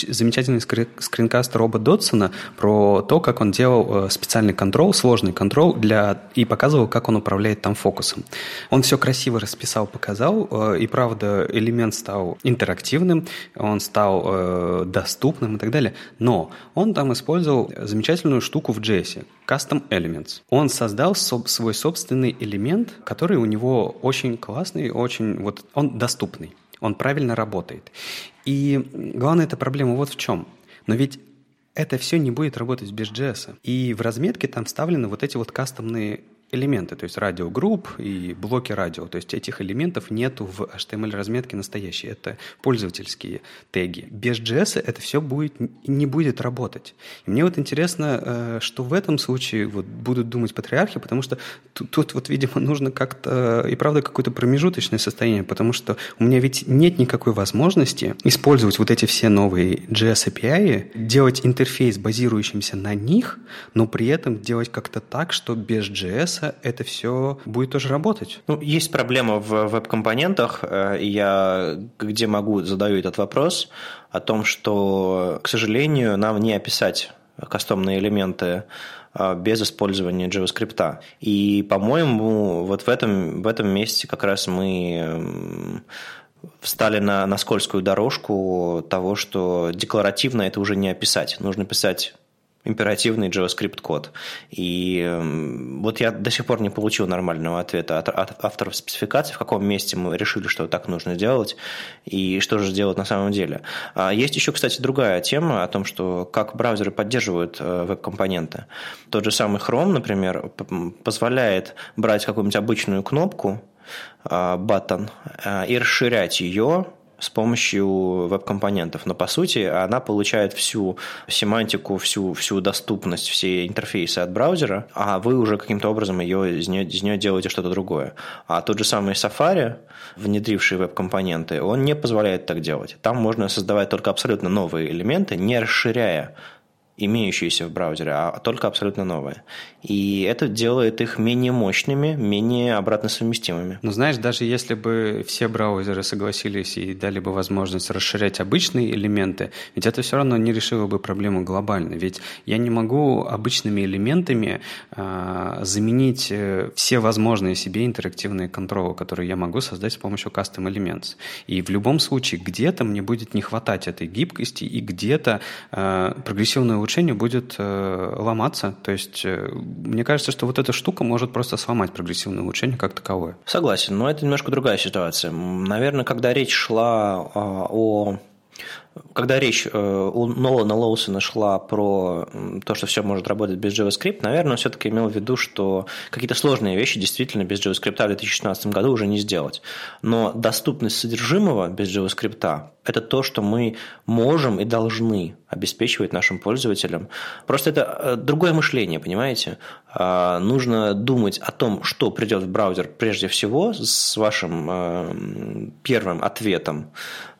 замечательный скринкаст Роба Дотсона про то, как он делал специальный контрол, сложный контрол для, и показывал, как он управляет там фокусом. Он все красиво расписал, показал, и правда, элемент стал интерактивным, он стал э, доступным и так далее. Но он там использовал замечательную штуку в JS – Custom Elements. Он создал свой собственный элемент, который у него очень классный, очень вот он доступный, он правильно работает. И главная эта проблема вот в чем. Но ведь это все не будет работать без JS. И в разметке там вставлены вот эти вот кастомные элементы, то есть радиогрупп и блоки радио. То есть этих элементов нету в HTML-разметке настоящей. Это пользовательские теги. Без JS это все будет, не будет работать. И мне вот интересно, э, что в этом случае вот будут думать патриархи, потому что тут, тут вот, видимо, нужно как-то и правда какое-то промежуточное состояние, потому что у меня ведь нет никакой возможности использовать вот эти все новые JS API, делать интерфейс, базирующимся на них, но при этом делать как-то так, что без JS это все будет тоже работать. Ну, есть проблема в веб-компонентах, э, я где могу задаю этот вопрос о том, что, к сожалению, нам не описать кастомные элементы э, без использования JavaScript. И, по-моему, вот в этом, в этом месте как раз мы встали на, на скользкую дорожку того, что декларативно это уже не описать. Нужно писать императивный JavaScript код. И эм, вот я до сих пор не получил нормального ответа от, от авторов спецификации, в каком месте мы решили, что так нужно делать, и что же делать на самом деле. А есть еще, кстати, другая тема о том, что как браузеры поддерживают э, веб-компоненты. Тот же самый Chrome, например, позволяет брать какую-нибудь обычную кнопку, button, э, и расширять ее с помощью веб-компонентов. Но по сути она получает всю семантику, всю, всю доступность, все интерфейсы от браузера, а вы уже каким-то образом ее, из, нее, из нее делаете что-то другое. А тот же самый Safari, внедривший веб-компоненты, он не позволяет так делать. Там можно создавать только абсолютно новые элементы, не расширяя имеющиеся в браузере, а только абсолютно новые. И это делает их менее мощными, менее обратно совместимыми. Ну, знаешь, даже если бы все браузеры согласились и дали бы возможность расширять обычные элементы, ведь это все равно не решило бы проблему глобально. Ведь я не могу обычными элементами э, заменить все возможные себе интерактивные контролы, которые я могу создать с помощью Custom Elements. И в любом случае где-то мне будет не хватать этой гибкости, и где-то э, прогрессивное улучшение будет э, ломаться. То есть э, мне кажется, что вот эта штука может просто сломать прогрессивное улучшение как таковое. Согласен, но это немножко другая ситуация. Наверное, когда речь шла а, о когда речь э, у Нолана Лоусона шла про то, что все может работать без JavaScript, наверное, он все-таки имел в виду, что какие-то сложные вещи действительно без JavaScript в 2016 году уже не сделать. Но доступность содержимого без JavaScript – это то, что мы можем и должны обеспечивать нашим пользователям. Просто это э, другое мышление, понимаете? А, нужно думать о том, что придет в браузер прежде всего с вашим э, первым ответом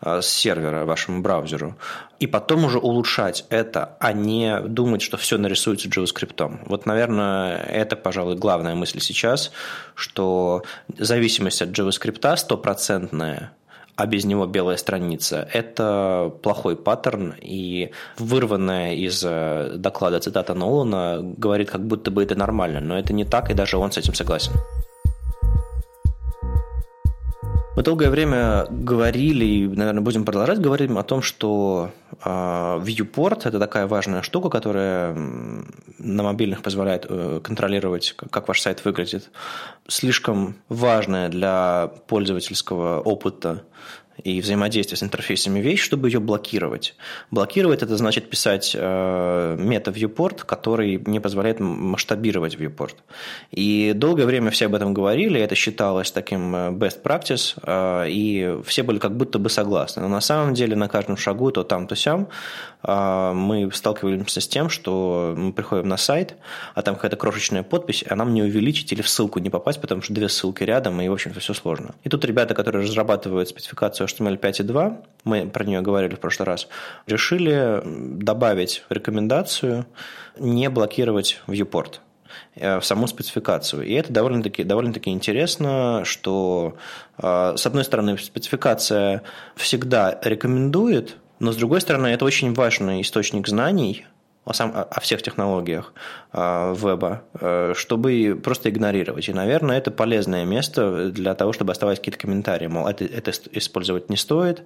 с сервера вашему браузеру, и потом уже улучшать это, а не думать, что все нарисуется JavaScript. Вот, наверное, это, пожалуй, главная мысль сейчас, что зависимость от JavaScript стопроцентная, а без него белая страница – это плохой паттерн, и вырванная из э, доклада цитата Нолана говорит, как будто бы это нормально, но это не так, и даже он с этим согласен. Мы долгое время говорили, и, наверное, будем продолжать говорить о том, что а, Viewport – это такая важная штука, которая на мобильных позволяет э, контролировать, как ваш сайт выглядит. Слишком важная для пользовательского опыта и взаимодействие с интерфейсами вещь, чтобы ее блокировать. Блокировать это значит писать э, мета-viewport, который не позволяет масштабировать viewport. И долгое время все об этом говорили, это считалось таким э, best practice, э, и все были как будто бы согласны. Но на самом деле на каждом шагу, то там, то сям, мы сталкиваемся с тем, что мы приходим на сайт, а там какая-то крошечная подпись, а нам не увеличить или в ссылку не попасть, потому что две ссылки рядом, и, в общем-то, все сложно. И тут ребята, которые разрабатывают спецификацию HTML 5.2, мы про нее говорили в прошлый раз, решили добавить рекомендацию не блокировать viewport э, в саму спецификацию. И это довольно-таки довольно интересно, что, э, с одной стороны, спецификация всегда рекомендует, но, с другой стороны, это очень важный источник знаний, о, сам, о всех технологиях э, веба, э, чтобы просто игнорировать. И, наверное, это полезное место для того, чтобы оставать какие-то комментарии. Мол, это, это использовать не стоит,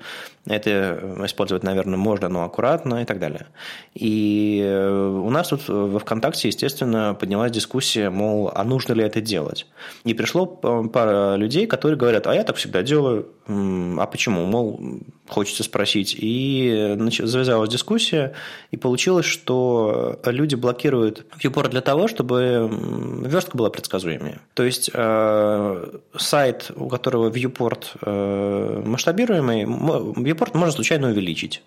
это использовать, наверное, можно, но аккуратно и так далее. И э, у нас тут во ВКонтакте, естественно, поднялась дискуссия, мол, а нужно ли это делать? И пришло пара людей, которые говорят, а я так всегда делаю, а почему? Мол, хочется спросить. И завязалась дискуссия, и получилось, что люди блокируют viewport для того, чтобы верстка была предсказуемее. То есть э, сайт, у которого viewport э, масштабируемый, viewport можно случайно увеличить.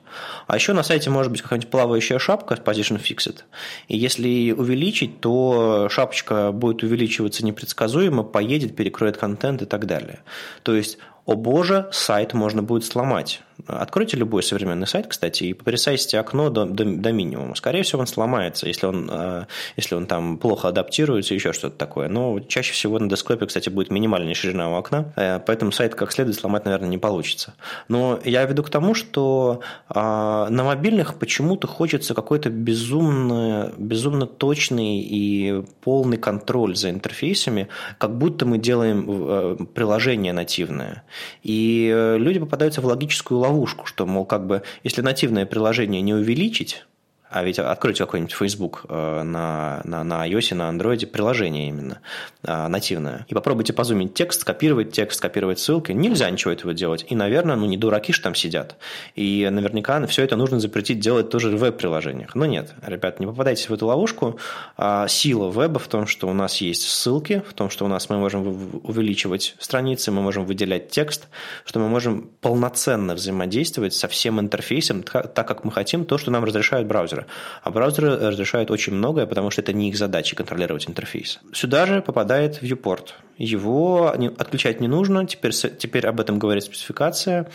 А еще на сайте может быть какая-нибудь плавающая шапка position fixed. И если увеличить, то шапочка будет увеличиваться непредсказуемо, поедет, перекроет контент и так далее. То есть о боже, сайт можно будет сломать. Откройте любой современный сайт, кстати, и пересайзите окно до, до, до минимума. Скорее всего, он сломается, если он, э, если он там плохо адаптируется, еще что-то такое. Но чаще всего на десктопе, кстати, будет минимальная ширина у окна, э, поэтому сайт как следует сломать, наверное, не получится. Но я веду к тому, что э, на мобильных почему-то хочется какой-то безумно, безумно точный и полный контроль за интерфейсами, как будто мы делаем приложение нативное. И люди попадаются в логическую ловушку, что, мол, как бы, если нативное приложение не увеличить, а ведь откройте какой-нибудь Facebook э, на, на, на iOS, на Android, приложение именно э, нативное, и попробуйте позумить текст, копировать текст, копировать ссылки. Нельзя ничего этого делать. И, наверное, ну не дураки же там сидят. И наверняка все это нужно запретить делать тоже в веб-приложениях. Но нет, ребят, не попадайтесь в эту ловушку. А, сила веба в том, что у нас есть ссылки, в том, что у нас мы можем увеличивать страницы, мы можем выделять текст, что мы можем полноценно взаимодействовать со всем интерфейсом так, как мы хотим, то, что нам разрешают браузеры браузера. А браузеры разрешают очень многое, потому что это не их задача контролировать интерфейс. Сюда же попадает viewport. Его отключать не нужно, теперь, теперь об этом говорит спецификация.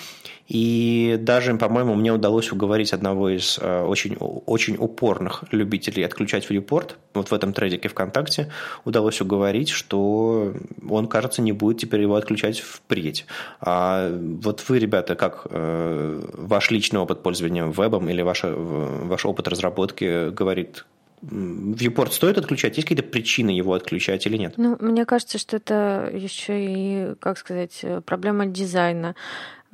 И даже, по-моему, мне удалось уговорить одного из э, очень, очень упорных любителей отключать viewport, вот в этом трейдике ВКонтакте, удалось уговорить, что он, кажется, не будет теперь его отключать впредь. А вот вы, ребята, как э, ваш личный опыт пользования вебом или ваш, ваш опыт разработки говорит, Viewport стоит отключать? Есть какие-то причины его отключать или нет? Ну, мне кажется, что это еще и, как сказать, проблема дизайна.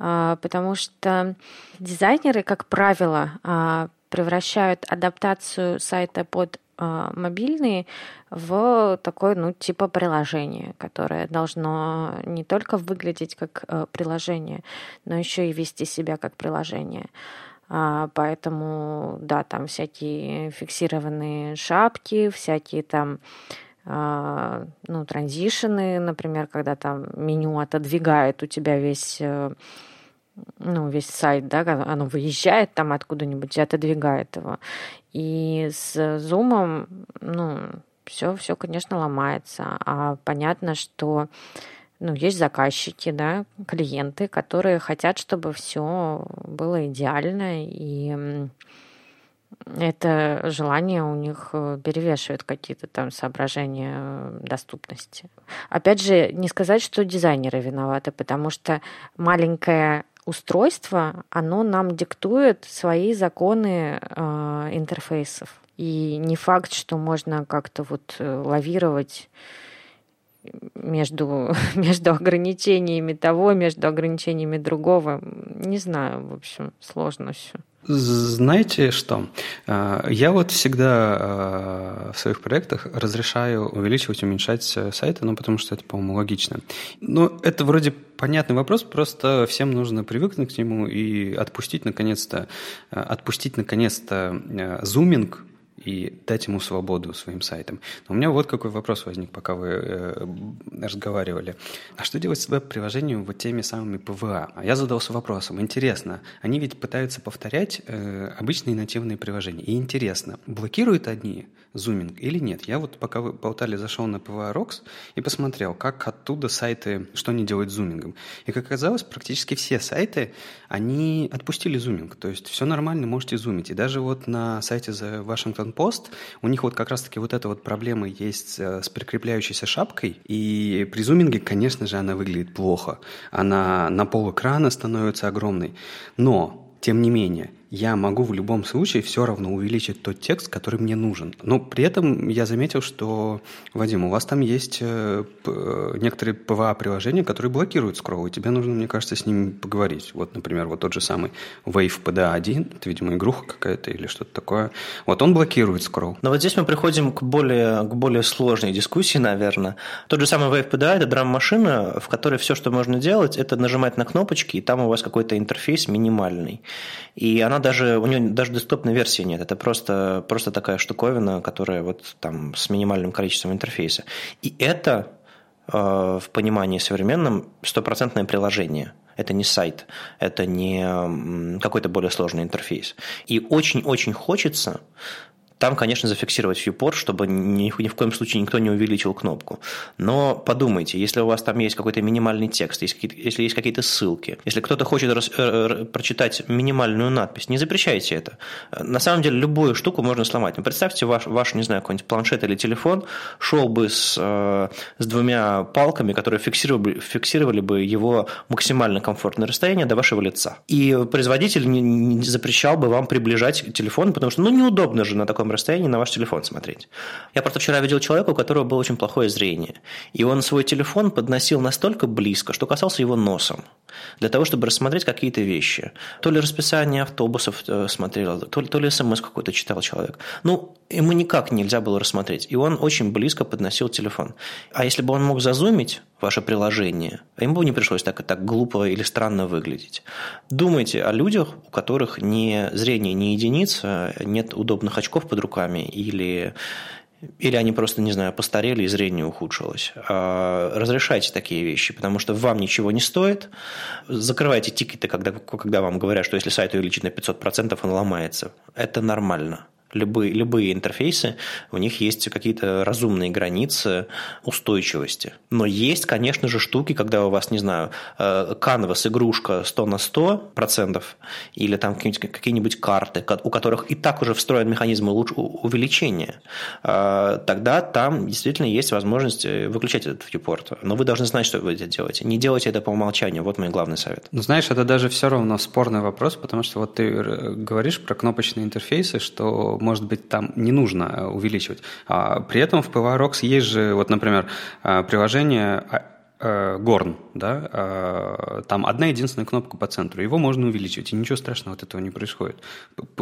А, потому что дизайнеры, как правило, а, превращают адаптацию сайта под а, мобильные в такое, ну, типа приложение, которое должно не только выглядеть как приложение, но еще и вести себя как приложение. Поэтому, да, там всякие фиксированные шапки, всякие там ну, транзишены, например, когда там меню отодвигает у тебя весь э, ну, весь сайт, да, оно выезжает там откуда-нибудь и отодвигает его. И с зумом, ну, все, все, конечно, ломается. А понятно, что ну, есть заказчики, да, клиенты, которые хотят, чтобы все было идеально, и это желание у них э, перевешивает какие-то там соображения э, доступности. Опять же, не сказать, что дизайнеры виноваты, потому что маленькое устройство, оно нам диктует свои законы э, интерфейсов. И не факт, что можно как-то вот э, лавировать между, <laughs> между ограничениями того, между ограничениями другого. Не знаю, в общем, сложно все. Знаете что? А, я вот всегда а, в своих проектах разрешаю увеличивать, уменьшать сайты, ну, потому что это, по-моему, логично. Но это вроде понятный вопрос, просто всем нужно привыкнуть к нему и отпустить, наконец-то, отпустить, наконец-то, zooming и дать ему свободу своим сайтам. Но у меня вот какой вопрос возник, пока вы э, разговаривали. А что делать с веб-приложением вот теми самыми PWA? А я задался вопросом. Интересно, они ведь пытаются повторять э, обычные нативные приложения. И интересно, блокируют они zooming или нет? Я вот пока вы болтали, зашел на PWA Rocks и посмотрел, как оттуда сайты, что они делают с зумингом. И как оказалось, практически все сайты, они отпустили зуминг. То есть все нормально, можете зумить. И даже вот на сайте The Washington пост, у них вот как раз-таки вот эта вот проблема есть э, с прикрепляющейся шапкой, и при зуминге, конечно же, она выглядит плохо. Она на пол экрана становится огромной. Но, тем не менее, я могу в любом случае все равно увеличить тот текст, который мне нужен. Но при этом я заметил, что, Вадим, у вас там есть э, некоторые PVA-приложения, которые блокируют скролл, и тебе нужно, мне кажется, с ними поговорить. Вот, например, вот тот же самый Wave PDA-1, это, видимо, игруха какая-то или что-то такое. Вот он блокирует скролл. Но вот здесь мы приходим к более, к более сложной дискуссии, наверное. Тот же самый Wave PDA – это драм-машина, в которой все, что можно делать, это нажимать на кнопочки, и там у вас какой-то интерфейс минимальный. И она даже, у нее даже доступной версии нет. Это просто, просто такая штуковина, которая вот там с минимальным количеством интерфейса. И это э, в понимании современном стопроцентное приложение. Это не сайт, это не какой-то более сложный интерфейс. И очень-очень хочется там, конечно, зафиксировать viewport, чтобы ни, ни в коем случае никто не увеличил кнопку. Но подумайте, если у вас там есть какой-то минимальный текст, если есть какие-то ссылки, если кто-то хочет рас, э, прочитать минимальную надпись, не запрещайте это. На самом деле любую штуку можно сломать. Ну, представьте, ваш, ваш не знаю, какой-нибудь планшет или телефон шел бы с, э, с двумя палками, которые фиксировали, фиксировали бы его максимально комфортное расстояние до вашего лица. И производитель не, не запрещал бы вам приближать телефон, потому что ну, неудобно же на таком расстоянии на ваш телефон смотреть. Я просто вчера видел человека, у которого было очень плохое зрение. И он свой телефон подносил настолько близко, что касался его носом. Для того, чтобы рассмотреть какие-то вещи. То ли расписание автобусов э, смотрел, то ли, то ли смс какой-то читал человек. Ну, ему никак нельзя было рассмотреть. И он очень близко подносил телефон. А если бы он мог зазумить ваше приложение, ему бы не пришлось так, так глупо или странно выглядеть. Думайте о людях, у которых не зрение не единица, нет удобных очков под руками или или они просто, не знаю, постарели и зрение ухудшилось. А, разрешайте такие вещи, потому что вам ничего не стоит. Закрывайте тикеты, когда, когда вам говорят, что если сайт увеличить на 500%, он ломается. Это нормально любые, любые интерфейсы, у них есть какие-то разумные границы устойчивости. Но есть, конечно же, штуки, когда у вас, не знаю, э, canvas, игрушка 100 на 100 процентов, или там какие-нибудь, какие-нибудь карты, у которых и так уже встроен механизм увеличения, э, тогда там действительно есть возможность э, выключать этот viewport. Но вы должны знать, что вы это делаете. Не делайте это по умолчанию. Вот мой главный совет. Ну, знаешь, это даже все равно спорный вопрос, потому что вот ты говоришь про кнопочные интерфейсы, что может быть, там не нужно э, увеличивать. А при этом в PWRox есть же, вот, например, э, приложение горн, да, э, там одна единственная кнопка по центру, его можно увеличивать, и ничего страшного от этого не происходит.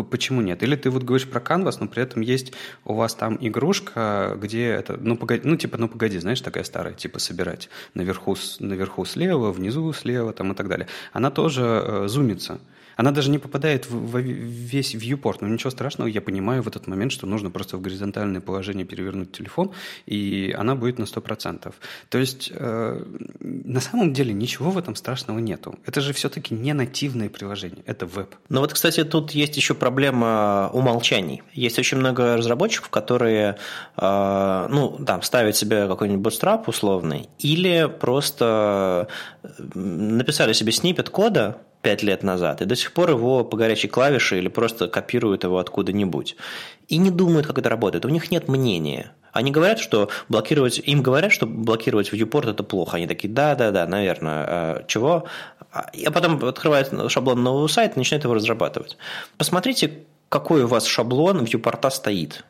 Почему нет? Или ты вот говоришь про канвас, но при этом есть у вас там игрушка, где это, ну, погоди, ну типа, ну, погоди, знаешь, такая старая, типа, собирать наверху, наверху слева, внизу слева, там и так далее. Она тоже э, зумится. Она даже не попадает в, в весь viewport, но ничего страшного, я понимаю в этот момент, что нужно просто в горизонтальное положение перевернуть телефон, и она будет на 100%. То есть э, на самом деле ничего в этом страшного нету. Это же все-таки не нативное приложение, это веб. Ну вот, кстати, тут есть еще проблема умолчаний. Есть очень много разработчиков, которые э, ну, там, ставят себе какой-нибудь bootstrap условный, или просто написали себе снипет кода, пять лет назад, и до сих пор его по горячей клавише или просто копируют его откуда-нибудь. И не думают, как это работает. У них нет мнения. Они говорят, что блокировать, им говорят, что блокировать viewport это плохо. Они такие, да, да, да, наверное, а, чего? А потом открывают шаблон нового сайта и начинают его разрабатывать. Посмотрите, какой у вас шаблон viewport стоит.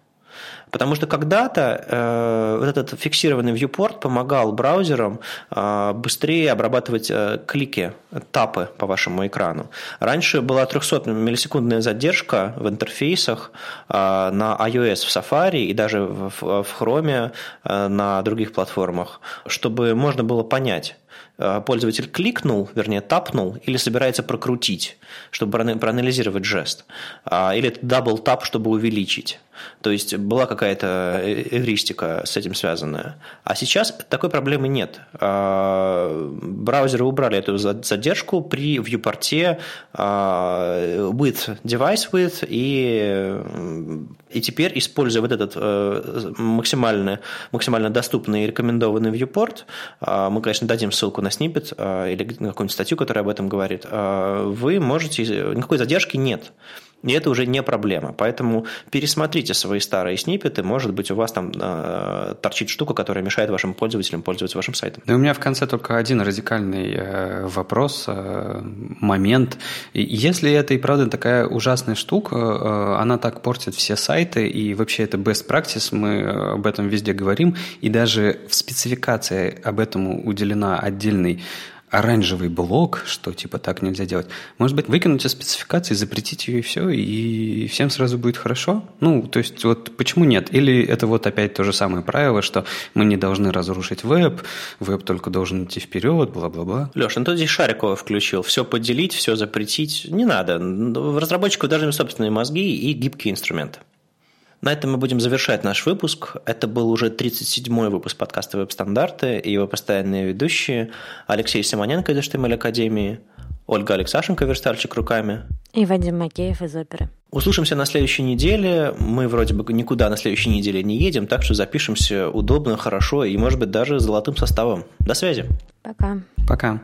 Потому что когда-то э, вот этот фиксированный viewport помогал браузерам э, быстрее обрабатывать э, клики, тапы по вашему экрану. Раньше была 300 миллисекундная задержка в интерфейсах э, на iOS в Safari и даже в, в Chrome э, на других платформах, чтобы можно было понять, пользователь кликнул, вернее, тапнул или собирается прокрутить, чтобы проанализировать жест. А, или это tap, чтобы увеличить. То есть была какая-то э, эвристика с этим связанная. А сейчас такой проблемы нет. А, браузеры убрали эту задержку при viewport а, with device with и, и теперь, используя вот этот э, максимально, максимально доступный и рекомендованный viewport, мы, конечно, дадим ссылку на на снипет а, или какую-нибудь статью, которая об этом говорит, а, вы можете, никакой задержки нет. И это уже не проблема. Поэтому пересмотрите свои старые сниппеты. Может быть, у вас там э, торчит штука, которая мешает вашим пользователям пользоваться вашим сайтом. И у меня в конце только один радикальный э, вопрос, э, момент. Если это и правда такая ужасная штука, э, она так портит все сайты, и вообще это best practice, мы об этом везде говорим, и даже в спецификации об этом уделена отдельный оранжевый блок, что типа так нельзя делать. Может быть, выкинуть из спецификации, запретить ее и все, и всем сразу будет хорошо? Ну, то есть вот почему нет? Или это вот опять то же самое правило, что мы не должны разрушить веб, веб только должен идти вперед, бла-бла-бла. Леша, ну ты здесь Шарикова включил. Все поделить, все запретить. Не надо. Разработчику должны собственные мозги и гибкие инструменты. На этом мы будем завершать наш выпуск. Это был уже 37-й выпуск подкаста «Веб-стандарты» и его постоянные ведущие Алексей Симоненко из HTML Академии, Ольга Алексашенко, верстальщик руками. И Вадим Макеев из оперы. Услышимся на следующей неделе. Мы вроде бы никуда на следующей неделе не едем, так что запишемся удобно, хорошо и, может быть, даже золотым составом. До связи. Пока. Пока.